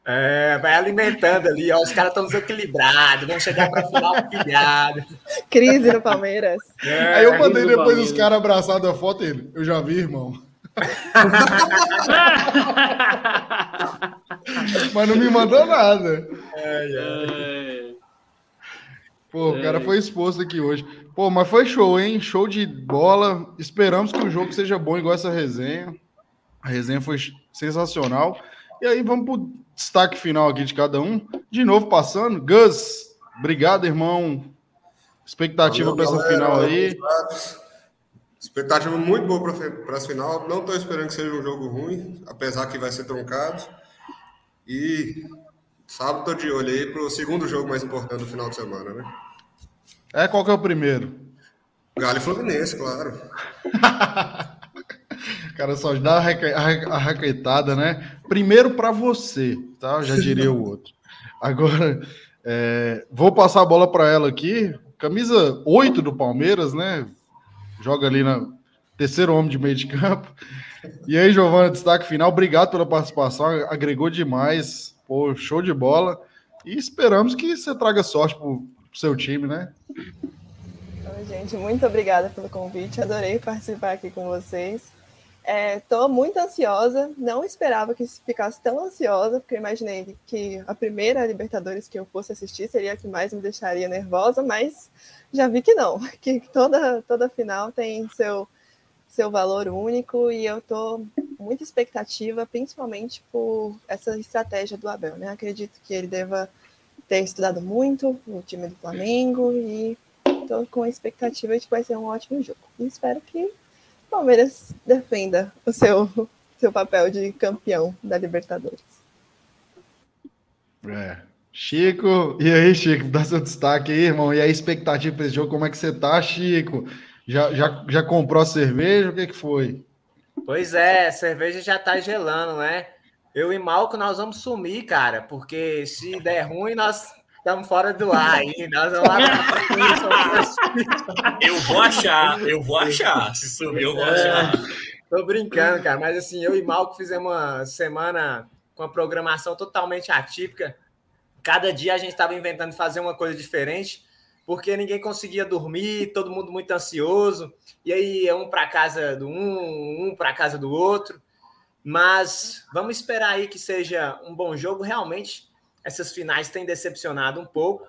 S6: É, vai alimentando ali, ó. Os caras estão desequilibrados, vão chegar para final pilhado.
S5: Crise no Palmeiras.
S1: É, aí eu mandei depois os caras abraçados a foto ele. Eu já vi, irmão. Mas não me mandou nada. Pô, o cara foi exposto aqui hoje. Pô, mas foi show, hein? Show de bola. Esperamos que o jogo seja bom igual essa resenha. A resenha foi sensacional. E aí vamos pro destaque final aqui de cada um. De novo passando. Gus, obrigado, irmão. Expectativa para essa final aí.
S2: Expectativa muito boa para a final. Não estou esperando que seja um jogo ruim, apesar que vai ser truncado. E sábado estou de olho aí para o segundo jogo mais importante do final de semana, né?
S1: É, qual que é o primeiro?
S2: Galo e Fluminense, claro.
S1: cara só dá a raquetada, né? Primeiro para você, tá? Já diria o outro. Agora, é, vou passar a bola para ela aqui. Camisa 8 do Palmeiras, né? Joga ali na terceiro homem de meio de campo. E aí, Giovana, destaque final. Obrigado pela participação, agregou demais. Pô, show de bola. E esperamos que você traga sorte para o seu time, né?
S5: Oi, gente, muito obrigada pelo convite. Adorei participar aqui com vocês. Estou é, muito ansiosa, não esperava que ficasse tão ansiosa, porque imaginei que a primeira Libertadores que eu fosse assistir seria a que mais me deixaria nervosa, mas já vi que não, que toda, toda final tem seu, seu valor único e eu estou muita expectativa, principalmente por essa estratégia do Abel. Né? Acredito que ele deva ter estudado muito o time do Flamengo e estou com a expectativa de que vai ser um ótimo jogo. E espero que Palmeiras defenda o seu, seu papel de campeão da Libertadores.
S1: É. Chico, e aí, Chico, dá seu destaque aí, irmão. E a expectativa para esse jogo, como é que você tá, Chico? Já, já, já comprou a cerveja? O que, que foi?
S6: Pois é, a cerveja já tá gelando, né? Eu e Malco, nós vamos sumir, cara, porque se der ruim, nós estamos fora do ar aí. Nós vamos
S3: lá. eu vou achar, eu vou achar. Se subir, eu vou achar.
S6: Tô brincando, cara, mas assim, eu e Malco fizemos uma semana com a programação totalmente atípica. Cada dia a gente estava inventando fazer uma coisa diferente, porque ninguém conseguia dormir, todo mundo muito ansioso. E aí, um para casa do um, um para casa do outro. Mas vamos esperar aí que seja um bom jogo. Realmente, essas finais têm decepcionado um pouco.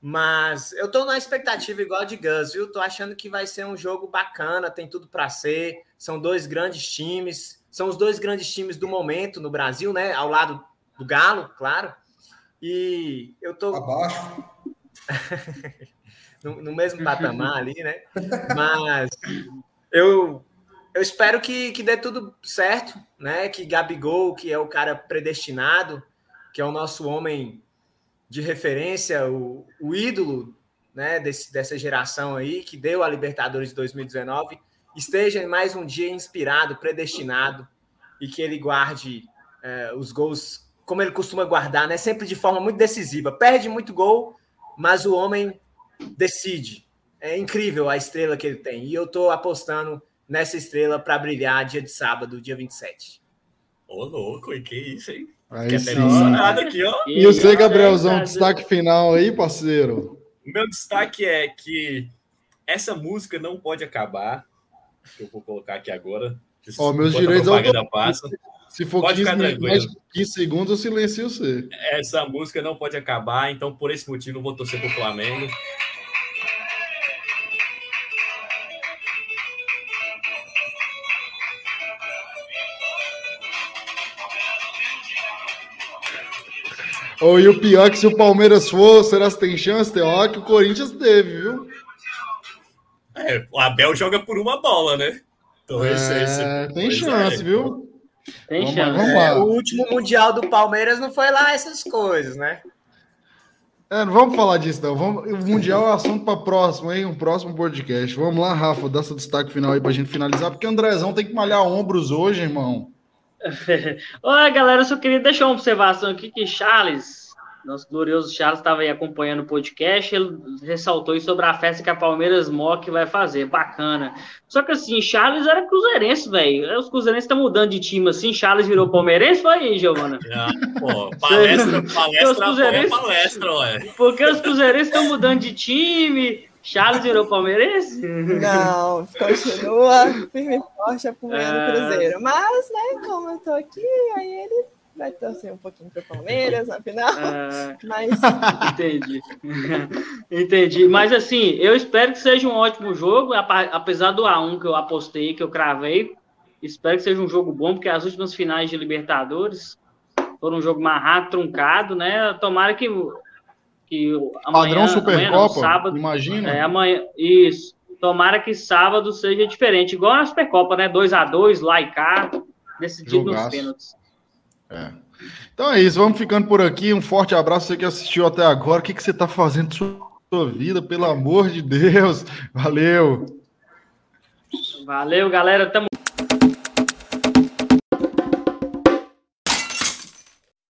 S6: Mas eu tô na expectativa igual de Gus, viu? Tô achando que vai ser um jogo bacana, tem tudo para ser. São dois grandes times, são os dois grandes times do momento no Brasil, né? Ao lado do Galo, claro. E eu tô
S2: abaixo.
S6: no, no, mesmo patamar ali, né? Mas eu eu espero que, que dê tudo certo, né? Que Gabigol, que é o cara predestinado, que é o nosso homem de referência, o, o ídolo né, desse, dessa geração aí, que deu a Libertadores de 2019, esteja mais um dia inspirado, predestinado, e que ele guarde é, os gols como ele costuma guardar, né? Sempre de forma muito decisiva. Perde muito gol, mas o homem decide. É incrível a estrela que ele tem. E eu estou apostando nessa estrela para brilhar dia de sábado, dia 27.
S3: Ô, louco, e que isso, hein?
S1: Aí sim. aqui, ó. E você, Gabrielzão, destaque final aí, parceiro?
S3: O meu destaque é que essa música não pode acabar. Que eu vou colocar aqui agora.
S1: Ó, meus direitos passa. Se for pode 15, mais 15 segundos, eu silencio você.
S3: Essa música não pode acabar, então por esse motivo eu vou torcer pro Flamengo.
S1: Oh, e o pior é que se o Palmeiras for, será que tem chance? Tem hora que o Corinthians teve, viu?
S3: É, o Abel joga por uma bola, né?
S1: Então, é, esse, esse... Tem chance, é. viu?
S6: Tem vamos, chance. Vamos lá. É, o último Mundial do Palmeiras não foi lá essas coisas, né?
S1: É, não vamos falar disso, não. Vamos, o Mundial é assunto para próximo, hein? Um próximo podcast. Vamos lá, Rafa, dá seu destaque final aí para a gente finalizar, porque o Andrezão tem que malhar ombros hoje, irmão.
S4: Oi, galera, eu só queria deixar uma observação aqui que Charles, nosso glorioso Charles, estava aí acompanhando o podcast, ele ressaltou sobre a festa que a Palmeiras Mock vai fazer, bacana. Só que assim, Charles era cruzeirense, velho. Os cruzeirenses estão mudando de time assim, Charles virou palmeirense, foi aí, Giovana?
S3: Ah, pô, palestra, palestra, é palestra, ué.
S4: Porque os cruzeirenses estão mudando de time, Charles virou palmeirense?
S5: Não, continua firme e forte apoiando o é... Cruzeiro. Mas, né, como eu tô aqui, aí ele vai torcer um pouquinho para o Palmeiras na final. É...
S4: Mas. Entendi. Entendi. Mas, assim, eu espero que seja um ótimo jogo, apesar do A1 que eu apostei, que eu cravei. Espero que seja um jogo bom, porque as últimas finais de Libertadores foram um jogo marrado, truncado, né? Tomara que que amanhã,
S1: Padrão Supercopa, sábado, imagina.
S4: É, amanhã, isso. Tomara que sábado seja diferente, igual na Supercopa, né? 2 a 2 lá e cá, decidido nos pênaltis.
S1: É. Então é isso, vamos ficando por aqui. Um forte abraço você que assistiu até agora. O que, que você está fazendo com sua vida, pelo amor de Deus? Valeu!
S4: Valeu, galera. Tamo